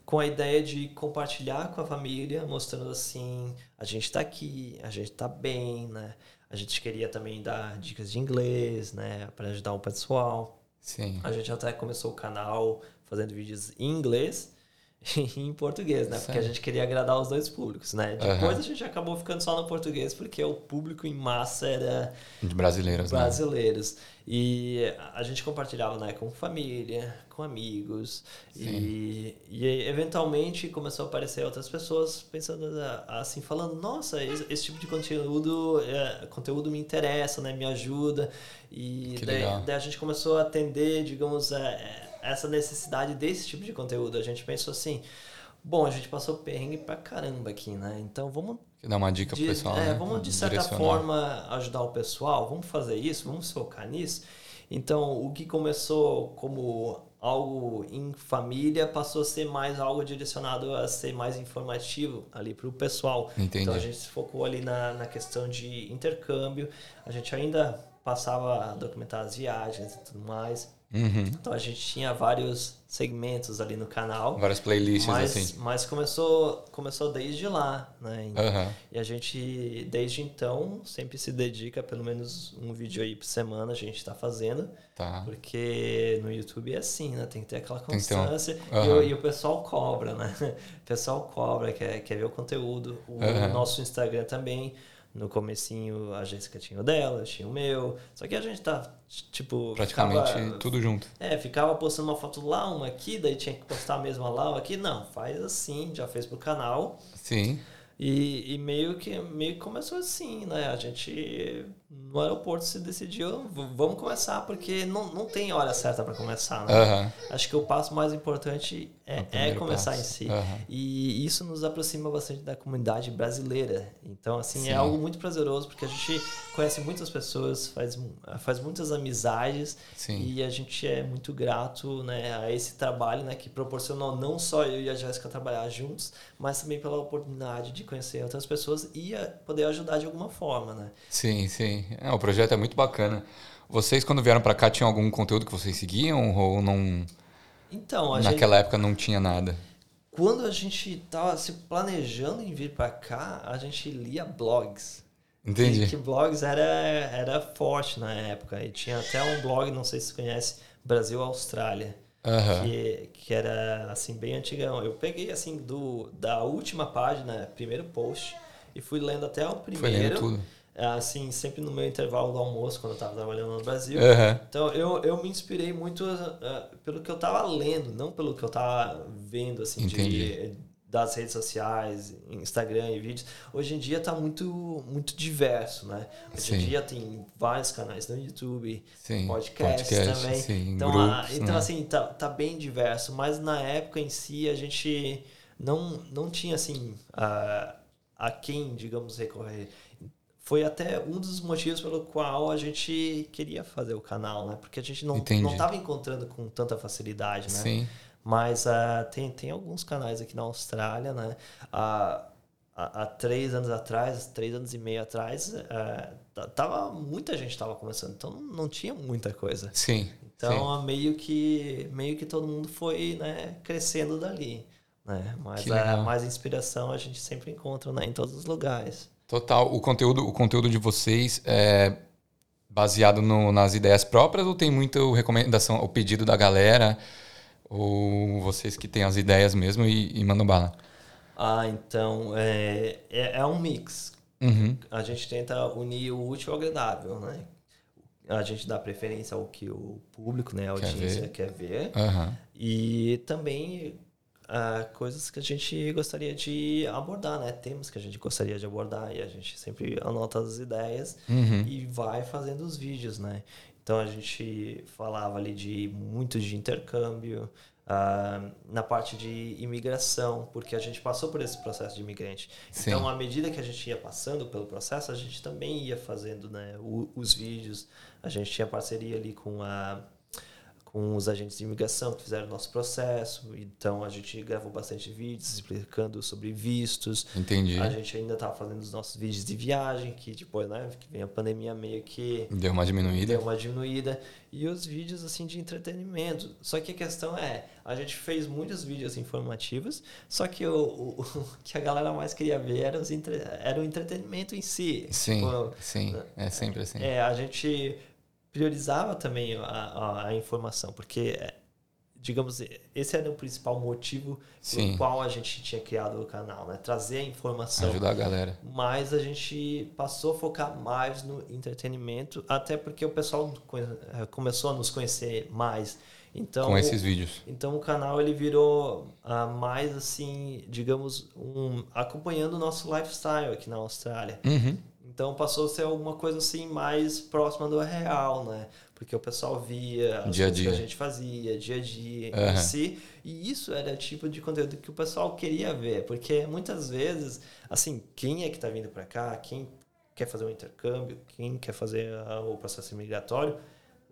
com a ideia de compartilhar com a família, mostrando assim, a gente tá aqui, a gente tá bem, né? A gente queria também dar dicas de inglês, né? Para ajudar o pessoal. Sim. A gente até começou o canal fazendo vídeos em inglês *laughs* em português, né? Porque a gente queria agradar os dois públicos, né? Depois uhum. a gente acabou ficando só no português porque o público em massa era de brasileiros, né? brasileiros. Né? E a gente compartilhava, né, com família, com amigos e, e eventualmente começou a aparecer outras pessoas pensando assim, falando, nossa, esse, esse tipo de conteúdo, é, conteúdo me interessa, né? Me ajuda e daí, daí, a gente começou a atender, digamos, é, essa necessidade desse tipo de conteúdo. A gente pensou assim, bom, a gente passou perrengue pra caramba aqui, né? Então vamos dar uma dica pro pessoal, é, né? Vamos de certa forma ajudar o pessoal, vamos fazer isso, vamos focar nisso. Então, o que começou como algo em família passou a ser mais algo direcionado a ser mais informativo ali para o pessoal. Entendi. Então a gente se focou ali na, na questão de intercâmbio. A gente ainda passava a documentar as viagens e tudo mais. Uhum. Então a gente tinha vários segmentos ali no canal. Várias playlists mas, assim. Mas começou, começou desde lá, né? E, uhum. e a gente, desde então, sempre se dedica pelo menos um vídeo aí por semana a gente está fazendo. Tá. Porque no YouTube é assim, né? Tem que ter aquela constância. Então, uhum. e, e, o pessoal cobra, né? *laughs* O pessoal cobra, quer, quer ver o conteúdo. O nosso Instagram também no comecinho a Jéssica tinha o dela, tinha o meu. Só que a gente tá, tipo. Praticamente ficava, tudo junto. É, ficava postando uma foto lá, uma aqui, daí tinha que postar a mesma lá, uma aqui. Não, faz assim, já fez pro canal. Sim. E, e, meio, que, meio que começou assim, né? A gente no aeroporto se decidiu, vamos começar, porque não, não tem hora certa para começar, né? Uhum. Acho que o passo mais importante é, é começar passo. em si. Uhum. E isso nos aproxima bastante da comunidade brasileira. Então, assim, é Sim. é algo muito prazeroso, porque a gente conhece muitas pessoas, faz, faz muitas amizades Sim. e a gente é muito grato né, a esse trabalho né, que proporcionou não só eu e a Jéssica trabalhar juntos, mas também pela oportunidade de conhecer outras pessoas e poder ajudar de alguma forma, né? Sim, sim. É, o projeto é muito bacana. Vocês, quando vieram para cá, tinham algum conteúdo que vocês seguiam ou não? Então, naquela gente... época não tinha nada. Quando a gente estava se planejando em vir para cá, a gente lia blogs. Entendi. Que, que, blogs era, era forte na época. E tinha até um blog, não sei se você conhece, Brasil Austrália. Uhum. Que, que era assim bem antigão. Eu peguei assim do da última página, primeiro post, e fui lendo até o primeiro. Foi lendo tudo. Assim, sempre no meu intervalo do almoço, quando eu estava trabalhando no Brasil. Uhum. Então, eu, eu me inspirei muito uh, pelo que eu estava lendo, não pelo que eu estava vendo, assim, de, das redes sociais, Instagram e vídeos. Hoje em dia está muito, muito diverso, né? Hoje sim. em dia tem vários canais no YouTube, sim. podcasts podcast, também. Sim, então, grupos, a, então né? assim, tá, tá bem diverso. Mas na época em si, a gente não, não tinha, assim, a, a quem, digamos, recorrer foi até um dos motivos pelo qual a gente queria fazer o canal, né? Porque a gente não estava encontrando com tanta facilidade, né? Sim. Mas uh, tem, tem alguns canais aqui na Austrália, né? Uh, há, há três anos atrás, três anos e meio atrás, uh, tava, muita gente estava começando, então não, não, tinha muita coisa. Sim. Então sim. meio que meio que todo mundo foi né, crescendo dali. Né? Mas a mais inspiração a gente sempre encontra né, em todos os lugares. Total. O conteúdo, o conteúdo de vocês é baseado no, nas ideias próprias ou tem muita recomendação, o pedido da galera? Ou vocês que têm as ideias mesmo e, e mandam bala? Ah, então é, é, é um mix. Uhum. A gente tenta unir o útil ao agradável, né? A gente dá preferência ao que o público, né, a audiência quer ver. Quer ver. Uhum. E também uh, coisas que a gente gostaria de abordar, né? Temas que a gente gostaria de abordar e a gente sempre anota as ideias uhum. e vai fazendo os vídeos, né? Então a gente falava ali de muito de intercâmbio, uh, na parte de imigração, porque a gente passou por esse processo de imigrante. Sim. Então, à medida que a gente ia passando pelo processo, a gente também ia fazendo né, o, os vídeos. A gente tinha parceria ali com a com os agentes de imigração que fizeram o nosso processo. Então a gente gravou bastante vídeos explicando sobre vistos. Entendi. A gente ainda estava fazendo os nossos vídeos de viagem, que depois, né, que vem a pandemia meio que deu uma diminuída. Deu uma diminuída. E os vídeos assim de entretenimento. Só que a questão é, a gente fez muitos vídeos informativos, só que o, o, o *laughs* que a galera mais queria ver era, entre, era o entretenimento em si. Sim, tipo, sim. É sempre assim. É, a gente priorizava também a, a, a informação, porque, é, digamos, esse era o principal motivo pelo qual a gente tinha criado o canal, né? Trazer a informação. Ajudar a galera. Mas a gente passou a focar mais no entretenimento, até porque o pessoal é, começou a nos conhecer mais. Então, com esses vídeos. Então o canal ele virou mais assim, digamos, um, acompanhando o nosso lifestyle aqui na Austrália. Uhum. Então passou a ser alguma coisa assim mais próxima do real, né? Porque o pessoal via as dia coisas dia. que a gente fazia, dia a dia uhum. em si. E isso era o tipo de conteúdo que o pessoal queria ver. Porque muitas vezes, assim, quem é que está vindo para cá, quem quer fazer um intercâmbio, quem quer fazer uh, o processo migratório,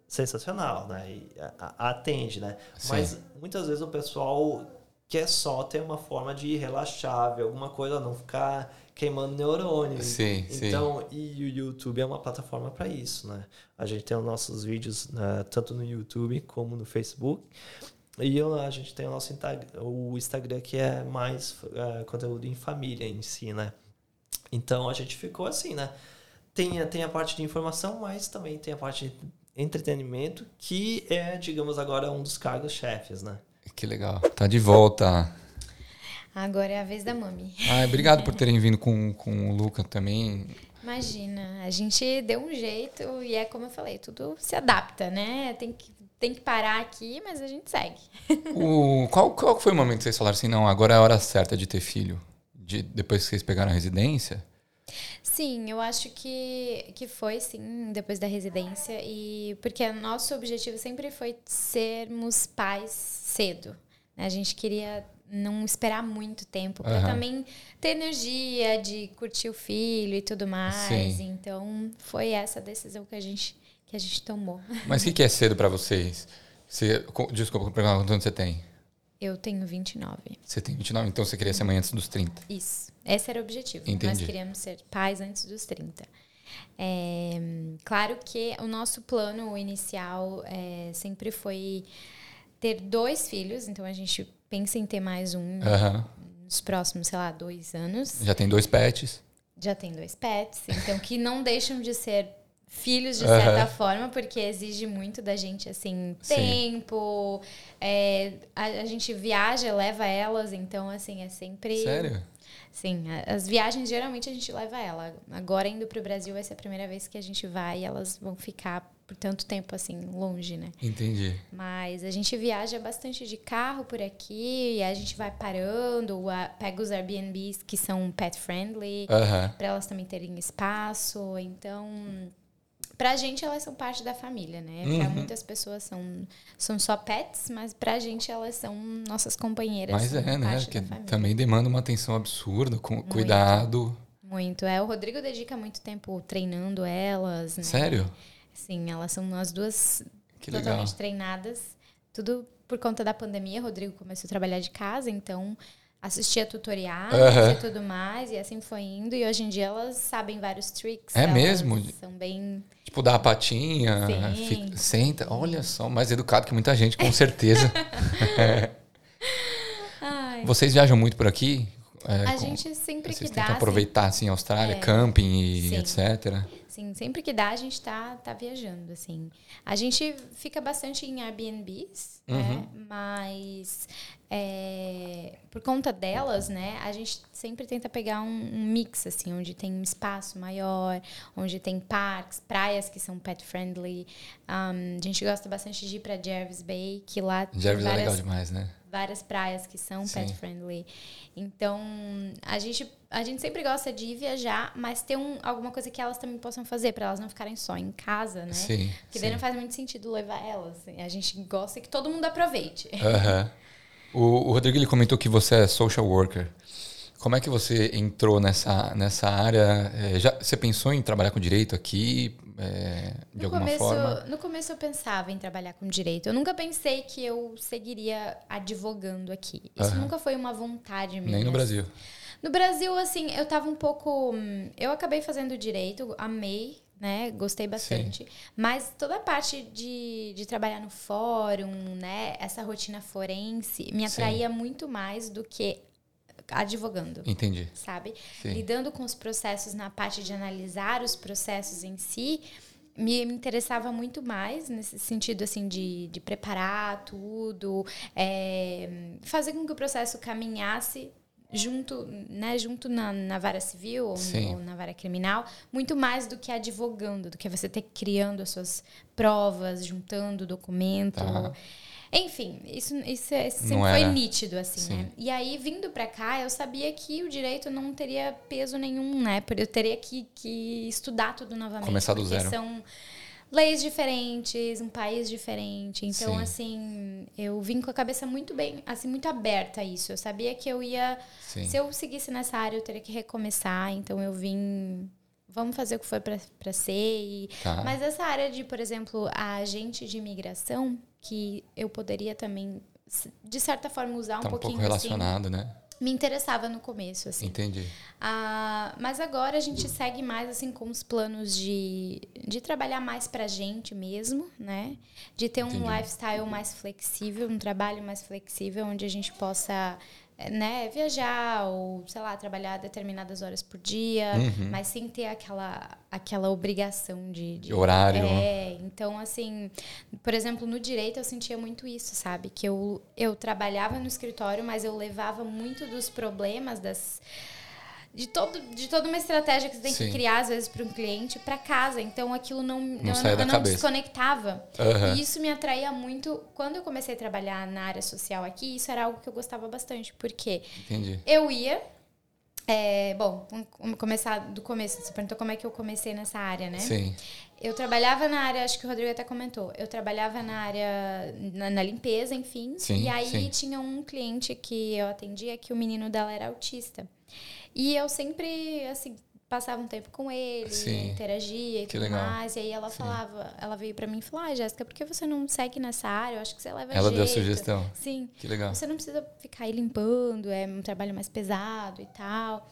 sensacional, né? E atende, né? Sim. Mas muitas vezes o pessoal quer só ter uma forma de relaxar, ver alguma coisa, não ficar queimando neurônios. Sim, então, sim. e o YouTube é uma plataforma para isso, né? A gente tem os nossos vídeos né, tanto no YouTube como no Facebook. E a gente tem o nosso o Instagram que é mais uh, conteúdo em família em si, né? Então a gente ficou assim, né? Tem, tem a parte de informação, mas também tem a parte de entretenimento, que é, digamos, agora um dos cargos-chefes, né? Que legal. Tá de volta. Agora é a vez da Mami. *laughs* Ah, obrigado por terem vindo com, com o Luca também. Imagina, a gente deu um jeito e é como eu falei, tudo se adapta, né? Tem que, tem que parar aqui, mas a gente segue. O, qual, qual foi o momento que vocês falaram assim, não, agora é a hora certa de ter filho? De, depois que vocês pegaram a residência? Sim, eu acho que, que foi, sim, depois da residência. E porque nosso objetivo sempre foi sermos pais cedo. Né? A gente queria não esperar muito tempo para uhum. também ter energia de curtir o filho e tudo mais. Sim. Então foi essa decisão que a gente que a gente tomou. *laughs* Mas o que, que, é cedo para vocês? Você, desculpa, quantos anos você tem? Eu tenho 29. Você tem 29, então você queria ser mãe antes dos 30. Isso. Esse era o objetivo. Entendi. Nós queríamos ser pais antes dos 30. É, claro que o nosso plano inicial é, sempre foi ter dois filhos, então a gente pensa em ter mais um uhum. nos próximos, sei lá, dois anos. Já tem dois pets. Já tem dois pets, então que não deixam de ser filhos de uhum. certa forma, porque exige muito da gente, assim, tempo. É, a, a, gente viaja, leva elas, então, assim, é sempre. Sério? Sim, as viagens geralmente a gente leva ela. Agora indo para o Brasil vai ser a primeira vez que a gente vai e elas vão ficar por tanto tempo assim longe, né? Entendi. Mas a gente viaja bastante de carro por aqui e a gente vai parando, pega os Airbnbs que são pet friendly, uhum. para elas também terem espaço. Então, pra gente elas são parte da família, né? Uhum. Pra muitas pessoas são, são só pets, mas pra gente elas são nossas companheiras. Mas é, né? Que também demanda uma atenção absurda, com muito, cuidado. Muito. É, o Rodrigo dedica muito tempo treinando elas, né? Sério? Sim, elas são as duas que totalmente legal. treinadas. Tudo por conta da pandemia. Rodrigo começou a trabalhar de casa, então assistia tutoriais uhum. e tudo mais, e assim foi indo. E hoje em dia elas sabem vários tricks. É mesmo? São bem. Tipo, dar a patinha, fica, senta. Olha só, mais educado que muita gente, com certeza. *laughs* *laughs* Vocês viajam muito por aqui? É, a com, gente sempre que dá. aproveitar assim, Austrália, é, camping e sim. etc. Sim, sempre que dá a gente tá, tá viajando, assim. A gente fica bastante em Airbnbs, né? uhum. né? Mas é, por conta delas, né? A gente sempre tenta pegar um, um, mix, assim, onde tem um espaço maior, onde tem parques, praias que são pet friendly. Um, a gente gosta bastante de ir para Jervis Bay, que lá Jervis várias, é legal demais, né? Várias praias que são Sim. pet friendly. Então, a gente a gente sempre gosta de viajar, mas ter um, alguma coisa que elas também possam fazer, para elas não ficarem só em casa, né? Sim. Porque daí não faz muito sentido levar elas. A gente gosta que todo mundo aproveite. Uhum. O, o Rodrigo ele comentou que você é social worker. Como é que você entrou nessa, nessa área? É, já, você pensou em trabalhar com direito aqui? É, de no alguma começo, forma? No começo eu pensava em trabalhar com direito. Eu nunca pensei que eu seguiria advogando aqui. Isso Aham. nunca foi uma vontade minha. Nem no Brasil. No Brasil, assim, eu tava um pouco. hum, Eu acabei fazendo direito, amei, né? Gostei bastante. Mas toda a parte de, de trabalhar no fórum, né? Essa rotina forense me Sim. atraía muito mais do que advogando. Entendi. Sabe? Sim. Lidando com os processos na parte de analisar os processos em si, me, interessava muito mais nesse sentido assim de, de preparar tudo, é, fazer com que o processo caminhasse junto, né, junto na, na vara civil ou, ou na vara criminal, muito mais do que advogando, do que você ter criando as suas provas, juntando documento. Tá. Enfim, isso, isso, é- isso sempre foi nítido, assim, Sim. né? E aí, vindo pra cá, eu sabia que o direito não teria peso nenhum, né? Porque Eu teria que, que estudar tudo novamente. Começar do porque zero. são leis diferentes, um país diferente. Então, Sim. assim, eu vim com a cabeça muito bem, assim, muito aberta a isso. Eu sabia que eu ia... Sim. Se eu seguisse nessa área, eu teria que recomeçar. Então, eu vim... Vamos fazer o que foi pra, pra ser. E, Tá. mas essa área de, por exemplo, a agente de imigração, que eu poderia também, de certa forma, usar um Tá um pouquinho pouco relacionado, né? assim, me interessava no começo, assim. Entendi. Ah, mas agora a gente segue mais assim com os planos de, de trabalhar mais pra gente mesmo, né? De ter um Entendi. lifestyle mais flexível, um trabalho mais flexível, onde a gente possa né, viajar ou, sei lá, trabalhar determinadas horas por dia, Uhum. mas sem ter aquela, aquela obrigação de, De horário. é, então assim, por exemplo, no direito eu sentia muito isso, sabe? Que eu, eu trabalhava no escritório, mas eu levava muito dos problemas, das. De, todo, de toda uma estratégia que você tem Sim. que criar, às vezes, para um cliente, para casa. Então, aquilo não, eu, saía eu da não cabeça. desconectava. Aham. E isso me atraía muito. Quando eu comecei a trabalhar na área social aqui, isso era algo que eu gostava bastante. Porque Entendi. eu ia. é, bom, vamos começar do começo. Você perguntou como é que eu comecei nessa área, né? Sim. Eu trabalhava na área, acho que o Rodrigo até comentou. Eu trabalhava na área, na, na limpeza, enfim. Sim, e aí sim. tinha um cliente que eu atendia que o menino dela era autista. E eu sempre, assim, passava um tempo com ele, Sim. interagia e Que tudo legal. mais. E aí ela Sim. falava, ela veio pra mim e falou: Ah, Jéssica, por que você não segue nessa área? Eu acho que você leva Ela deu a jeito." sugestão. Sim. Que legal. Você não precisa ficar aí limpando, é um trabalho mais pesado e tal.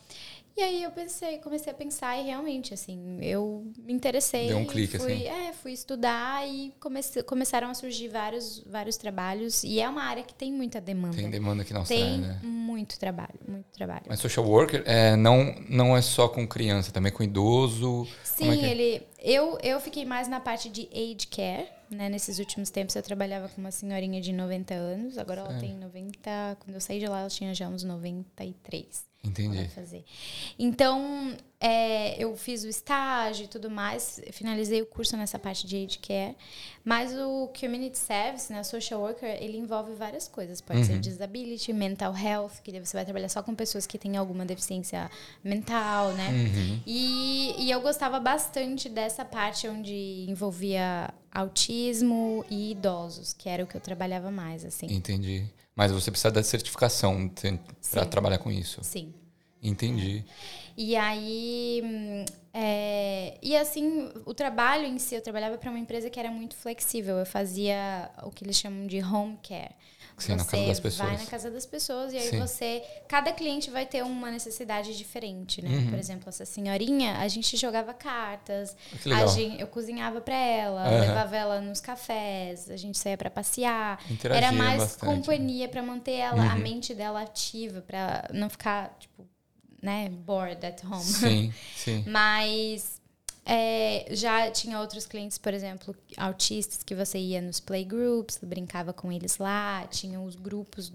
E aí eu pensei, comecei a pensar e realmente, assim, eu me interessei. Deu um clique, fui, assim. É, fui estudar e comecei, começaram a surgir vários, vários trabalhos. E é uma área que tem muita demanda. Tem demanda aqui na Tem Austrália, né? muito trabalho, muito trabalho. Mas social worker é, não, não é só com criança, também com idoso. Sim, é que é? ele. Eu, eu fiquei mais na parte de age care, né? Nesses últimos tempos eu trabalhava com uma senhorinha de 90 anos, agora ela Sério? tem 90. Quando eu saí de lá, ela tinha já uns 93. Entendi. fazer. Então, é, eu fiz o estágio e tudo mais, finalizei o curso nessa parte de age care, mas o community service, né, social worker, ele envolve várias coisas. Pode Uhum. ser disability, mental health, que você vai trabalhar só com pessoas que têm alguma deficiência mental, né? Uhum. E, e eu gostava bastante dessa parte onde envolvia autismo e idosos, que era o que eu trabalhava mais, assim. Entendi. Mas você precisa da certificação para trabalhar com isso. Sim. Entendi. E aí, hum, é, e assim, o trabalho em si, eu trabalhava para uma empresa que era muito flexível. Eu fazia o que eles chamam de home care. Sim, na casa das pessoas. vai na casa das pessoas e aí Sim. você, cada cliente vai ter uma necessidade diferente, né? Uhum. Por exemplo, essa senhorinha, a gente jogava cartas, Que legal. a gente, eu cozinhava para ela, Aham. levava ela nos cafés, a gente saía para passear. Interagia Era mais bastante. né? companhia para manter ela, a Uhum. mente dela ativa, para não ficar tipo, né, bored at home. Sim, *laughs* sim. Mas é, já tinha outros clientes, por exemplo, autistas, que você ia nos playgroups, brincava com eles lá, tinha os grupos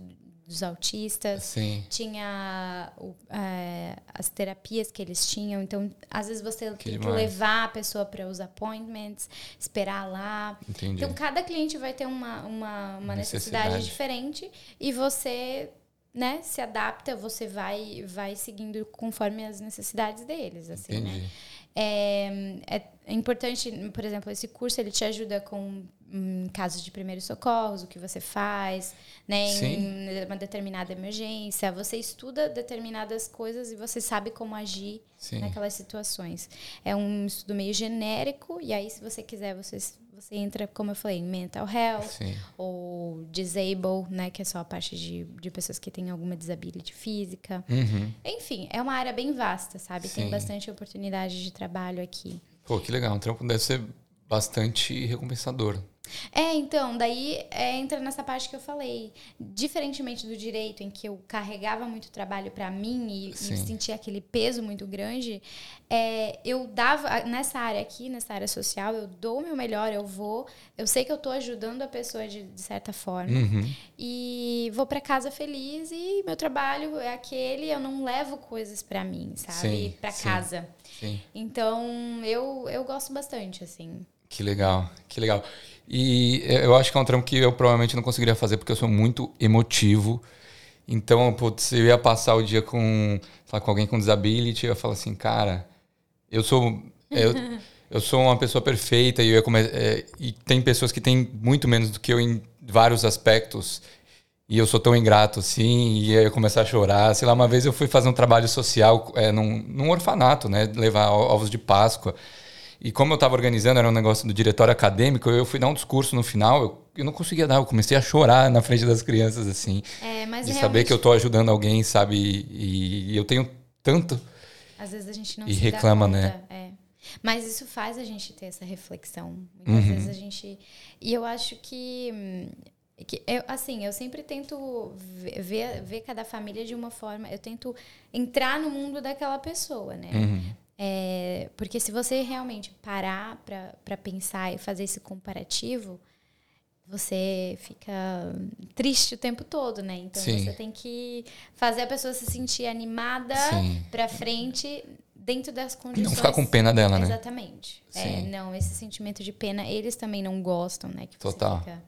dos autistas, Sim. tinha é, as terapias que eles tinham. Então, às vezes você Que tem que demais. levar a pessoa para os appointments, esperar lá. Entendi. Então, cada cliente vai ter uma, uma, uma necessidade. Necessidade. diferente e você né, se adapta, você vai, vai seguindo conforme as necessidades deles, assim, né? Entendi. né? É, é, importante, por exemplo, esse curso ele te ajuda com em casos de primeiros socorros, o que você faz, né, em uma determinada emergência. Você estuda determinadas coisas e você sabe como agir Sim. naquelas situações. É um estudo meio genérico, e aí, se você quiser, você você entra, como eu falei, em mental health Sim. ou disable, né? Que é só a parte de, de pessoas que têm alguma disability física. Uhum. Enfim, é uma área bem vasta, sabe? Sim. Tem bastante oportunidade de trabalho aqui. Pô, que legal. Um trampo deve ser bastante recompensador. É, então, daí é, entra nessa parte que eu falei. Diferentemente do direito, em que eu carregava muito trabalho para mim e, e, sentia aquele peso muito grande, é, eu dava, nessa área aqui, nessa área social, eu dou o meu melhor, eu vou, eu sei que eu tô ajudando a pessoa de, de certa forma. Uhum. E vou para casa feliz e meu trabalho é aquele, eu não levo coisas para mim, sabe? Para casa. Sim. Então, eu, eu gosto bastante, assim. Que legal, que legal. E eu acho que é um trampo que eu provavelmente não conseguiria fazer porque eu sou muito emotivo. Então, putz, eu ia passar o dia com, lá, com alguém com disability, eu ia falar assim, cara, eu sou. Eu, *laughs* eu sou uma pessoa perfeita e, eu come, é, e tem pessoas que têm muito menos do que eu em vários aspectos. E eu sou tão ingrato assim, e aí eu começar a chorar. Sei lá, uma vez eu fui fazer um trabalho social é, num, num orfanato, né? Levar ovos de Páscoa. E como eu estava organizando, era um negócio do diretório acadêmico, eu fui dar um discurso no final, eu, eu não conseguia dar, eu comecei a chorar na frente das crianças, assim. É, mas de realmente... saber que eu estou ajudando alguém, sabe? E, e, eu tenho tanto. Às vezes a gente não e se reclama, né? É. Mas isso faz a gente ter essa reflexão. Muitas uhum. vezes a gente. E eu acho que. que eu, assim, eu sempre tento ver, ver cada família de uma forma. Eu tento entrar no mundo daquela pessoa, né? Uhum. É, porque se você realmente parar para pensar e fazer esse comparativo, você fica triste o tempo todo, né? Então Sim. você tem que fazer a pessoa se sentir animada para frente dentro das condições. Não ficar com pena dela, né? Exatamente. É, não, esse sentimento de pena, eles também não gostam, né? Que Total. Fica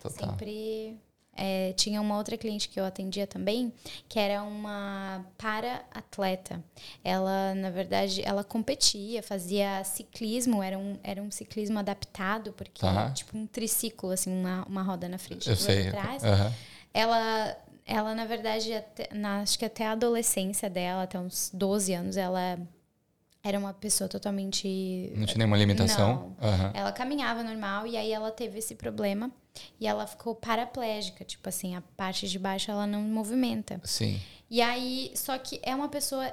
Total. sempre é, tinha uma outra cliente que eu atendia também, que era uma para-atleta. Ela, na verdade, ela competia, fazia ciclismo, era um, era um ciclismo adaptado, porque uhum. tipo um triciclo, assim, uma, uma roda na frente e outra atrás. Uhum. Ela ela, na verdade, até, na, acho que até a adolescência dela, até uns 12 anos, ela era uma pessoa totalmente. Não tinha nenhuma limitação? Uhum. Ela caminhava normal e aí ela teve esse problema e ela ficou paraplégica. Tipo assim, a parte de baixo ela não movimenta. Sim. E aí, só que é uma pessoa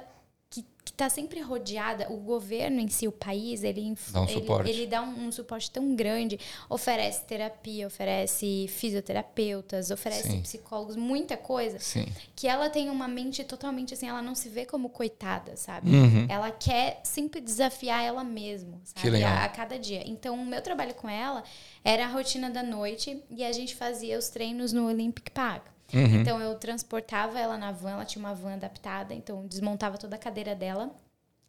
que está sempre rodeada, o governo em si, o país, ele dá um ele, suporte, ele dá um, um, suporte tão grande, oferece terapia, oferece fisioterapeutas, oferece Sim. psicólogos, muita coisa, Sim. que ela tem uma mente totalmente assim, ela não se vê como coitada, sabe? Uhum. Ela quer sempre desafiar ela mesma, sabe? A, a, cada dia. Então, o meu trabalho com ela era a rotina da noite e a gente fazia os treinos no Olympic Park. Uhum. Então eu transportava ela na van, ela tinha uma van adaptada, então desmontava toda a cadeira dela,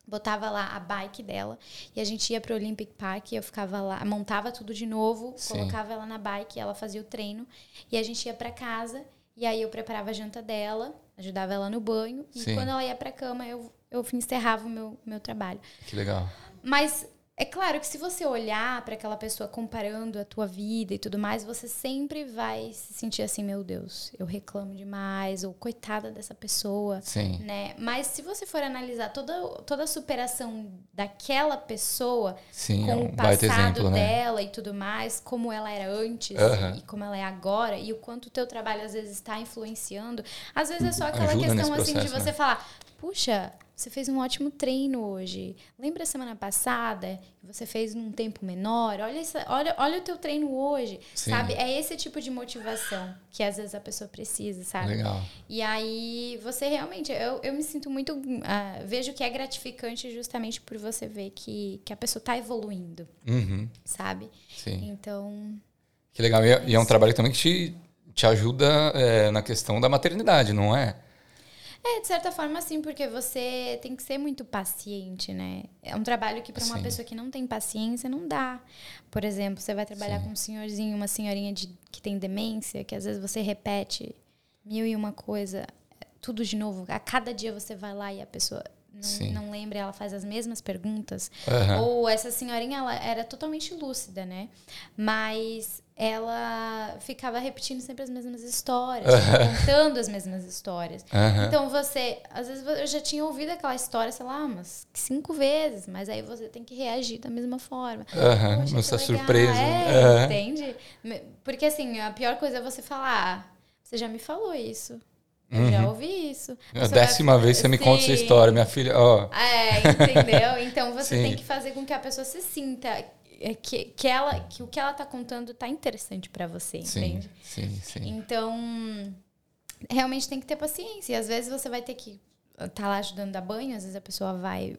botava lá a bike dela e a gente ia para o Olympic Park, eu ficava lá, montava tudo de novo, Sim. colocava ela na bike, ela fazia o treino e a gente ia para casa e aí eu preparava a janta dela, ajudava ela no banho e Sim. quando ela ia para cama eu eu encerrava o meu meu trabalho. Que legal. Mas é claro que se você olhar para aquela pessoa comparando a tua vida e tudo mais, você sempre vai se sentir assim, meu Deus, eu reclamo demais, ou coitada dessa pessoa, Sim. né? Mas se você for analisar toda, toda a superação daquela pessoa Sim, com é um o passado exemplo, né? dela e tudo mais, como ela era antes e como ela é agora, e o quanto o teu trabalho às vezes está influenciando, às vezes é só aquela Ajuda questão assim processo, de você né? falar, puxa, você fez um ótimo treino hoje. Lembra a semana passada que você fez num tempo menor? Olha, essa, olha, olha o teu treino hoje, Sim. sabe? É esse tipo de motivação que às vezes a pessoa precisa, sabe? Legal. E aí você realmente, eu, eu me sinto muito, uh, vejo que é gratificante justamente por você ver que, que a pessoa está evoluindo, uhum. sabe? Sim. Então... Que legal. E é, e é um trabalho também que te, te ajuda é, na questão da maternidade, não é? É, de certa forma, sim, porque você tem que ser muito paciente, né? É um trabalho que para uma pessoa que não tem paciência não dá. Por exemplo, você vai trabalhar sim. com um senhorzinho, uma senhorinha de, que tem demência, que às vezes você repete mil e uma coisa tudo de novo. A cada dia você vai lá e a pessoa não, não lembra, ela faz as mesmas perguntas. Aham. Ou essa senhorinha, ela era totalmente lúcida, né? Mas ela ficava repetindo sempre as mesmas histórias, contando as mesmas histórias. Aham. Então você, às vezes eu já tinha ouvido aquela história, sei lá, umas cinco vezes, mas aí você tem que reagir da mesma forma. Poxa, que está surpreso. É, Aham. entende? Porque assim, a pior coisa é você falar, "Ah, você já me falou isso. Eu Uhum. já ouvi isso. A Você vai- décima vez você me conta essa Sim. história, minha filha. Ó, É, entendeu? Então você Sim. tem que fazer com que a pessoa se sinta é, que, que, ela, que o que ela tá contando tá interessante pra você, sim, entende? sim, sim. Então, realmente tem que ter paciência. E às vezes você vai ter que estar lá ajudando a dar banho, às vezes a pessoa vai,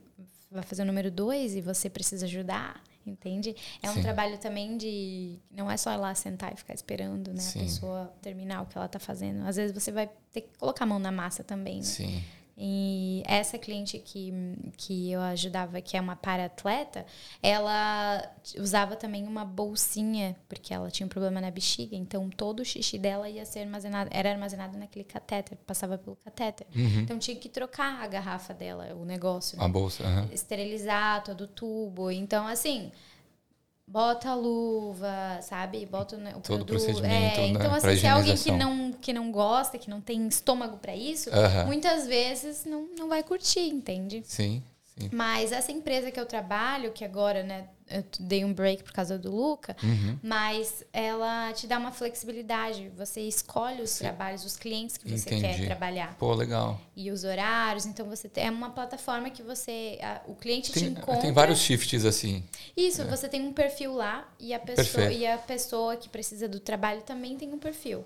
vai fazer o número dois e você precisa ajudar, entende? É um Sim. trabalho também de. Não é só ir lá sentar e ficar esperando né, Sim. a pessoa terminar o que ela tá fazendo. Às vezes você vai ter que colocar a mão na massa também. Né? Sim. E essa cliente que, que eu ajudava, que é uma para-atleta, ela usava também uma bolsinha, porque ela tinha um problema na bexiga, então todo o xixi dela ia ser armazenado, era armazenado naquele catéter, passava pelo catéter. Uhum. Então tinha que trocar a garrafa dela, o negócio, né? A bolsa. aham. esterilizar todo o tubo. Então, assim, bota a luva, sabe? Bota o, ne- o Todo produto. procedimento, é, né, então, assim, se é alguém que não, que não gosta, que não tem estômago pra isso, muitas vezes não, não vai curtir, entende? Sim, sim. Mas essa empresa que eu trabalho, que agora, né, eu dei um break por causa do Luca, Uhum. mas ela te dá uma flexibilidade. Você escolhe os trabalhos, os clientes que você Entendi. quer trabalhar Pô, legal. e os horários. Então você tem, é uma plataforma que você, a- o cliente te Tem, encontra. tem vários shifts assim. Isso, você tem um perfil lá e a pessoa Perfeito. e a pessoa que precisa do trabalho também tem um perfil.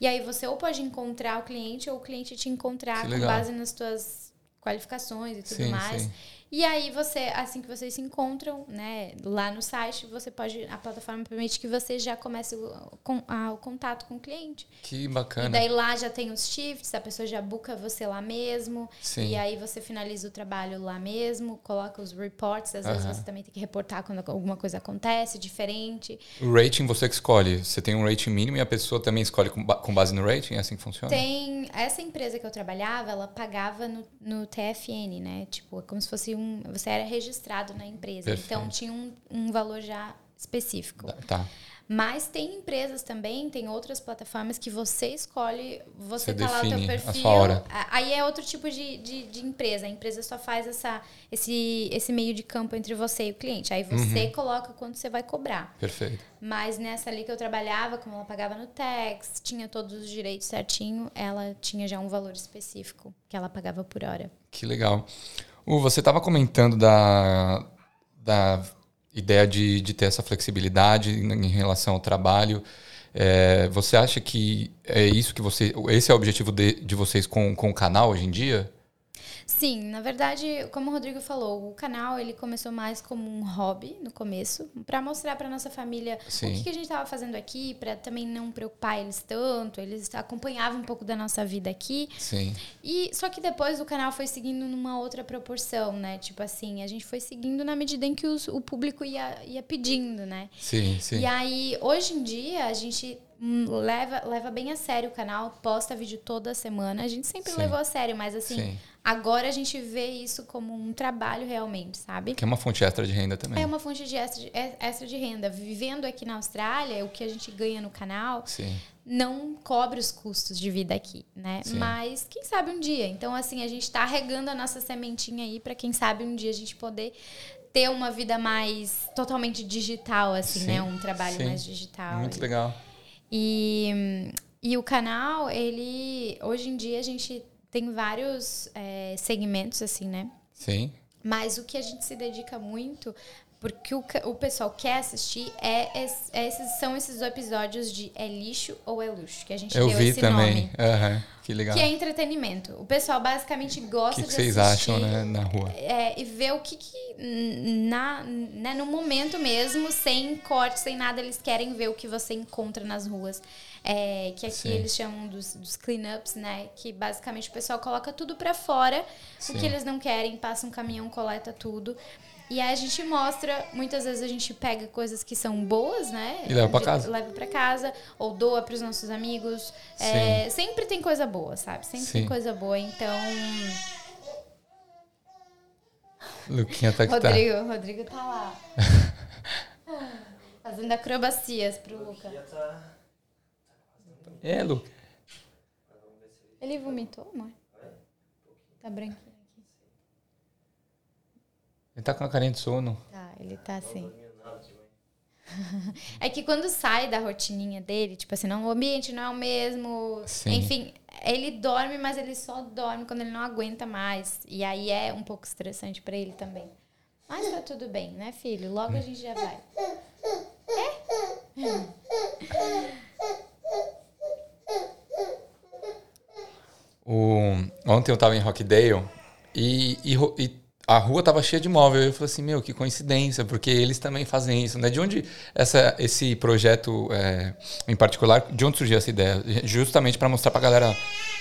E aí você ou pode encontrar o cliente ou o cliente te encontrar com base nas tuas qualificações e tudo Sim, mais. sim. E aí você, assim que vocês se encontram, né, lá no site, você pode, a plataforma permite que você já comece o, com- a- o contato com o cliente. Que E bacana. daí lá já tem os shifts, a pessoa já buca você lá mesmo. Sim. E aí você finaliza o trabalho lá mesmo, coloca os reports, às vezes Aham. você também tem que reportar quando alguma coisa acontece, diferente. O rating você que escolhe. Você tem um rating mínimo e a pessoa também escolhe com, com base no rating? É assim que funciona? Tem essa empresa que eu trabalhava, ela pagava no, no TFN, né? Tipo, é como se fosse um. Você era registrado na empresa. Perfeito. Então tinha um, um valor já específico. Tá. Mas tem empresas também, tem outras plataformas que você escolhe, você, Você tá lá o teu perfil. Aí é outro tipo de, de, de empresa. A empresa só faz essa, esse, esse meio de campo entre você e o cliente. Aí você Uhum. coloca quanto você vai cobrar. Perfeito. Mas nessa ali que eu trabalhava, como ela pagava no tax, tinha todos os direitos certinho, ela tinha já um valor específico que ela pagava por hora. Que legal. Uh, você estava comentando da, da ideia de, de ter essa flexibilidade em relação ao trabalho. É, você acha que é isso que você. Esse é o objetivo de, de vocês com, com o canal hoje em dia? Sim, na verdade, como o Rodrigo falou, o canal ele começou mais como um hobby no começo, para mostrar para nossa família Sim. o que, que a gente estava fazendo aqui, para também não preocupar eles tanto. Eles acompanhavam um pouco da nossa vida aqui. Sim. E só que depois o canal foi seguindo numa outra proporção, né? Tipo assim, a gente foi seguindo na medida em que os- o público ia, ia pedindo, né? Sim, sim. E aí, hoje em dia, a gente leva, leva bem a sério o canal, posta vídeo toda semana. A gente sempre Sim. levou a sério, mas assim, Sim. agora a gente vê isso como um trabalho realmente, sabe? Que é uma fonte extra de renda também. É uma fonte de extra, de é- extra de renda. Vivendo aqui na Austrália, o que a gente ganha no canal Sim. não cobre os custos de vida aqui, né? Mas quem sabe um dia. Então, assim, a gente tá regando a nossa sementinha aí para quem sabe um dia a gente poder ter uma vida mais totalmente digital, assim, Sim, né? Um trabalho mais digital. Muito legal. E, e o canal, ele. Hoje em dia a gente tem vários é, segmentos, assim, né? Sim. Mas o que a gente se dedica muito, porque o, o pessoal quer assistir, é, é esses, são esses episódios de É Lixo ou É Luxo, que a gente Eu deu vi esse também. nome. Aham. Que legal. Que é entretenimento. O pessoal basicamente gosta que, que de vocês assistir acham né, na rua? é, e ver o que, que na, né, no momento mesmo, sem corte, sem nada, eles querem ver o que você encontra nas ruas. É, que aqui Sim. eles chamam dos, dos cleanups, né? Que basicamente o pessoal coloca tudo para fora, Sim. o que eles não querem, passa um caminhão, coleta tudo. E aí a gente mostra, muitas vezes a gente pega coisas que são boas, né? E leva para casa. Leva para casa ou doa para os nossos amigos. É, sempre tem coisa boa, sabe? Sempre Sim. tem coisa boa. Então, Luquinha tá que Rodrigo, tá. Rodrigo tá lá. *laughs* Fazendo acrobacias pro Luca. É, Luca. Ele vomitou, amor? Tá branquinho aqui. Ele tá com a carinha de sono. Tá, ele tá assim. *laughs* é que quando sai da rotininha dele, tipo assim, não, o ambiente não é o mesmo. Sim. Enfim, ele dorme, mas ele só dorme quando ele não aguenta mais. E aí é um pouco estressante para ele também. Mas tá tudo bem, né, filho? Logo a gente já vai. É? O... Ontem eu tava em Rockdale e, e, e a rua tava cheia de móvel. Eu falei assim, meu, que coincidência, porque eles também fazem isso, né? De onde essa, esse projeto é, em particular, de onde surgiu essa ideia? Justamente para mostrar pra galera,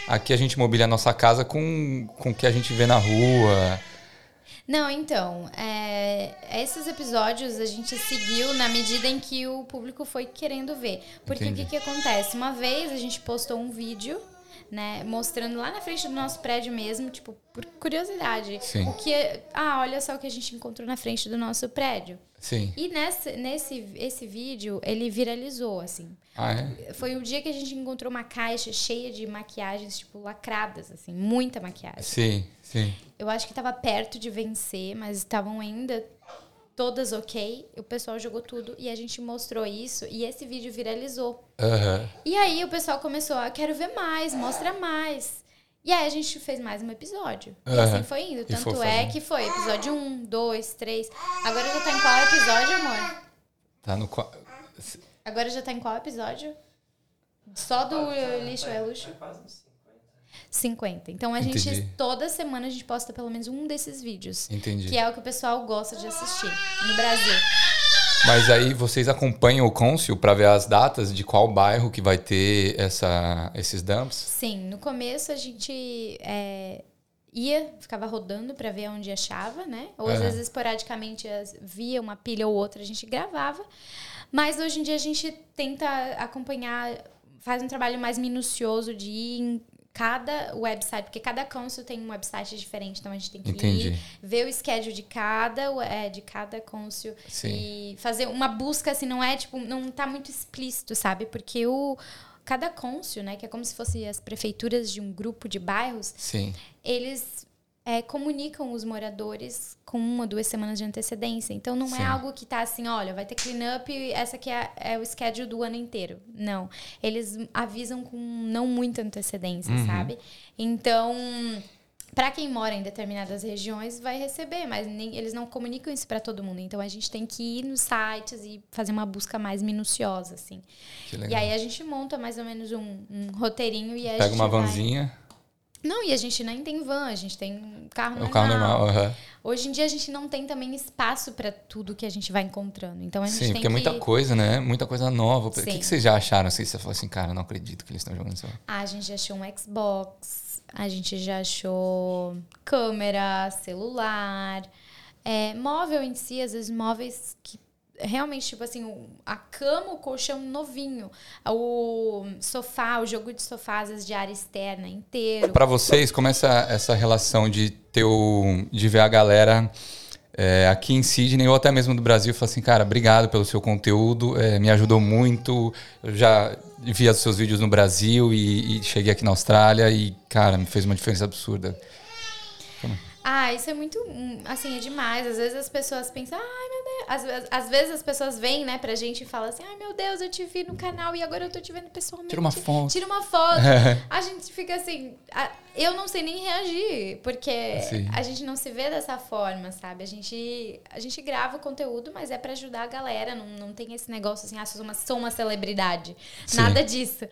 aqui a gente mobília a nossa casa com, com o que a gente vê na rua. Não, então, é, esses episódios a gente seguiu na medida em que o público foi querendo ver. Porque Entendi. o que, que acontece? Uma vez a gente postou um vídeo né? Mostrando lá na frente do nosso prédio mesmo, tipo, por curiosidade. Sim. O que. Ah, olha só o que a gente encontrou na frente do nosso prédio. Sim. E nesse, nesse esse vídeo, ele viralizou, assim. Ah, é? Foi o dia que a gente encontrou uma caixa cheia de maquiagens, tipo, lacradas, assim, muita maquiagem. Sim, sim. Eu acho que estava perto de vencer, mas estavam ainda todas ok, o pessoal jogou tudo e a gente mostrou isso e esse vídeo viralizou. Uhum. E aí o pessoal começou a quero ver mais, mostra mais. E aí a gente fez mais um episódio. Uhum. E assim foi indo. Tanto é que foi episódio 1, 2, 3. Agora já tá em qual episódio, amor? Tá no qual. Agora já tá em qual episódio? Só do lixo é luxo? 50. Então a Entendi. gente, toda semana a gente posta pelo menos um desses vídeos. Entendi. Que é o que o pessoal gosta de assistir no Brasil. Mas aí vocês acompanham o Cônsul para ver as datas de qual bairro que vai ter essa, esses dumps? Sim, no começo a gente é, ia, ficava rodando para ver onde achava, né? Ou às vezes esporadicamente via uma pilha ou outra, a gente gravava. Mas hoje em dia a gente tenta acompanhar, faz um trabalho mais minucioso de ir cada website, porque cada council tem um website diferente, então a gente tem que Entendi. ir, ver o schedule de cada, é, de cada council Sim. e fazer uma busca, assim, não é, tipo, não tá muito explícito, sabe? Porque o cada cônsul, né, que é como se fossem as prefeituras de um grupo de bairros, Sim. eles é, comunicam os moradores com uma, duas semanas de antecedência. Então não é Sim. é algo que tá assim, olha, vai ter cleanup, essa aqui é, é, o schedule do ano inteiro. Não. Eles avisam com não muita antecedência, uhum. sabe? Então. Para quem mora em determinadas regiões, vai receber, mas nem, eles não comunicam isso para todo mundo. Então a gente tem que ir nos sites e fazer uma busca mais minuciosa, assim. E aí a gente monta mais ou menos um, um roteirinho e Pega uma vanzinha. Não, e a gente nem tem van, a gente tem carro normal. O carro normal, uhum. Hoje em dia a gente não tem também espaço para tudo que a gente vai encontrando. Então a gente Sim, tem porque é muita coisa, né? Muita coisa nova. Sim. O que, que vocês já acharam assim? Você falou assim, cara, não acredito que eles estão jogando isso. Ah, a gente já achou um Xbox, a gente já achou câmera, celular, é, móvel em si, às vezes móveis que realmente, tipo assim, a cama, o colchão novinho, o sofá, o jogo de sofá, às vezes de área externa inteiro. Para vocês, como é essa, essa relação de ter o, de ver a galera é, aqui em Sydney ou até mesmo do Brasil, falar assim, cara, obrigado pelo seu conteúdo, é, me ajudou muito, eu já vi os seus vídeos no Brasil e, e cheguei aqui na Austrália e, cara, me fez uma diferença absurda. Ah, isso é muito. Hum, assim, é demais. Às vezes as pessoas pensam, ai meu Deus. Às, às vezes as pessoas vêm, né, pra gente e falam assim, ai meu Deus, eu te vi no canal e agora eu tô te vendo pessoalmente. Tira uma foto. Tira uma foto. a gente fica assim. A, eu não sei nem reagir, porque Sim. a gente não se vê dessa forma, sabe? A gente, a gente grava o conteúdo, mas é para ajudar a galera. Não, não tem esse negócio assim, ah, sou uma, sou uma celebridade. Sim. Nada disso.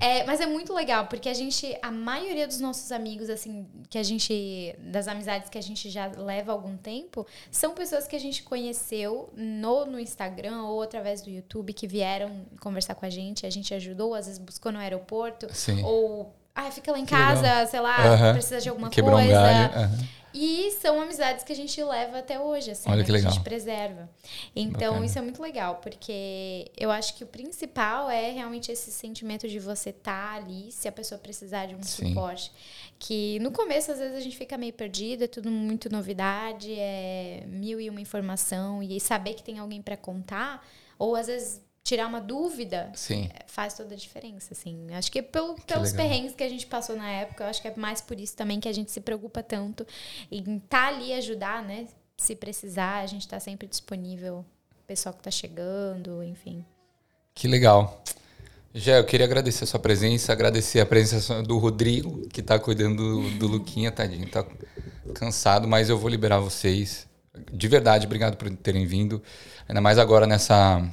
É, mas é muito legal, porque a gente, a maioria dos nossos amigos, assim, que a gente, das amizades amizades que a gente já leva algum tempo, são pessoas que a gente conheceu no, no Instagram ou através do YouTube que vieram conversar com a gente, a gente ajudou, às vezes buscou no aeroporto, Sim. ou ah, fica lá em casa, sei lá, precisa de alguma Quebrou um coisa. galho. aham. E são amizades que a gente leva até hoje, assim, Olha né, que a legal. gente preserva. Então, Bacana. isso é muito legal, porque eu acho que o principal é realmente esse sentimento de você estar ali, se a pessoa precisar de um Sim. suporte. Que no começo, às vezes, a gente fica meio perdido, é tudo muito novidade, é mil e uma informação, e saber que tem alguém para contar, ou às vezes tirar uma dúvida, Sim. faz toda a diferença, assim. Acho que pelo, pelos legal. perrengues que a gente passou na época, eu acho que é mais por isso também que a gente se preocupa tanto em estar ali e ajudar, né? Se precisar, a gente está sempre disponível. Pessoal que tá chegando, enfim. Que legal. Jé, eu queria agradecer a sua presença, agradecer a presença do Rodrigo, que tá cuidando do, do Luquinha, tadinho. Tá cansado, mas eu vou liberar vocês. De verdade, obrigado por terem vindo. Ainda mais agora nessa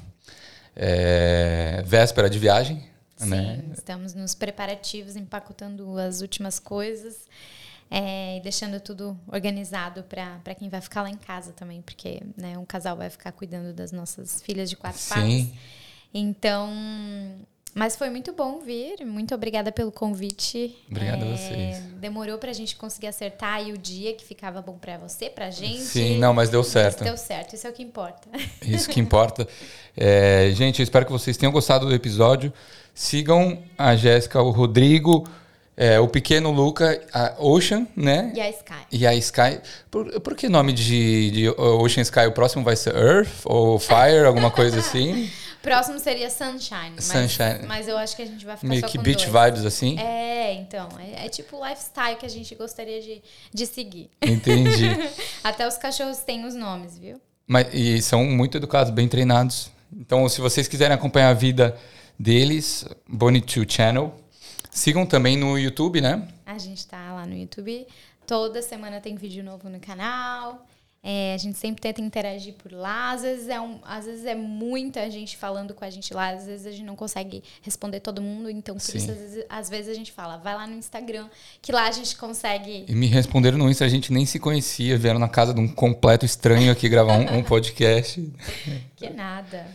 é, véspera de viagem. Sim, Né? estamos nos preparativos, empacotando as últimas coisas é, e deixando tudo organizado para quem vai ficar lá em casa também, porque né, um casal vai ficar cuidando das nossas filhas de quatro. Sim. Então, mas foi muito bom vir. Muito obrigada pelo convite. Obrigado a É, vocês. Demorou pra gente conseguir acertar aí o dia que ficava bom pra você, pra gente. Sim, não, mas deu Mas certo. deu certo, isso é o que importa. *laughs* Isso que importa. É, gente, eu espero que vocês tenham gostado do episódio. Sigam a Jéssica, o Rodrigo, é, o pequeno Luca, a Ocean, né? E a Sky. E a Sky. Por, por que nome de, de Ocean Sky? O próximo vai ser Earth ou Fire, alguma coisa assim? *laughs* Próximo seria Sunshine. Mas, Sunshine. Mas eu acho que a gente vai ficar Meio que beach dois. vibes assim? É, então. É, é tipo o lifestyle que a gente gostaria de, de seguir. Entendi. *laughs* Até os cachorros têm os nomes, viu? Mas, e são muito educados, bem treinados. Então, se vocês quiserem acompanhar a vida deles, Bonnie2 Channel. Sigam também no YouTube, né? A gente tá lá no YouTube. Toda semana tem vídeo novo no canal. É, a gente sempre tenta interagir por lá. Às vezes, é um, às vezes é muita gente falando com a gente lá. Às vezes a gente não consegue responder todo mundo. Então, por isso, às vezes, às vezes a gente fala, vai lá no Instagram, que lá a gente consegue. E me responderam no Insta, a gente nem se conhecia, vieram na casa de um completo estranho aqui gravar um, um podcast. *laughs* Que nada.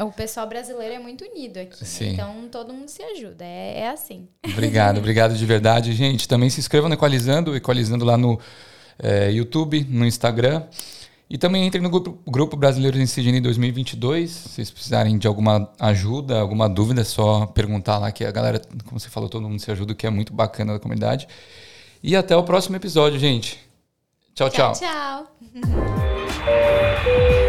O pessoal brasileiro é muito unido aqui. né? Então, todo mundo se ajuda. É, é assim. Obrigado, obrigado de verdade, gente. Também se inscrevam no Equalizando, Equalizando lá no eh, YouTube, no Instagram. E também entrem no grupo, grupo Brasileiros em Sydney 2022. Se vocês precisarem de alguma ajuda, alguma dúvida, é só perguntar lá que a galera, como você falou, todo mundo se ajuda, o que é muito bacana da comunidade. E até o próximo episódio, gente. tchau. tchau. tchau. *laughs*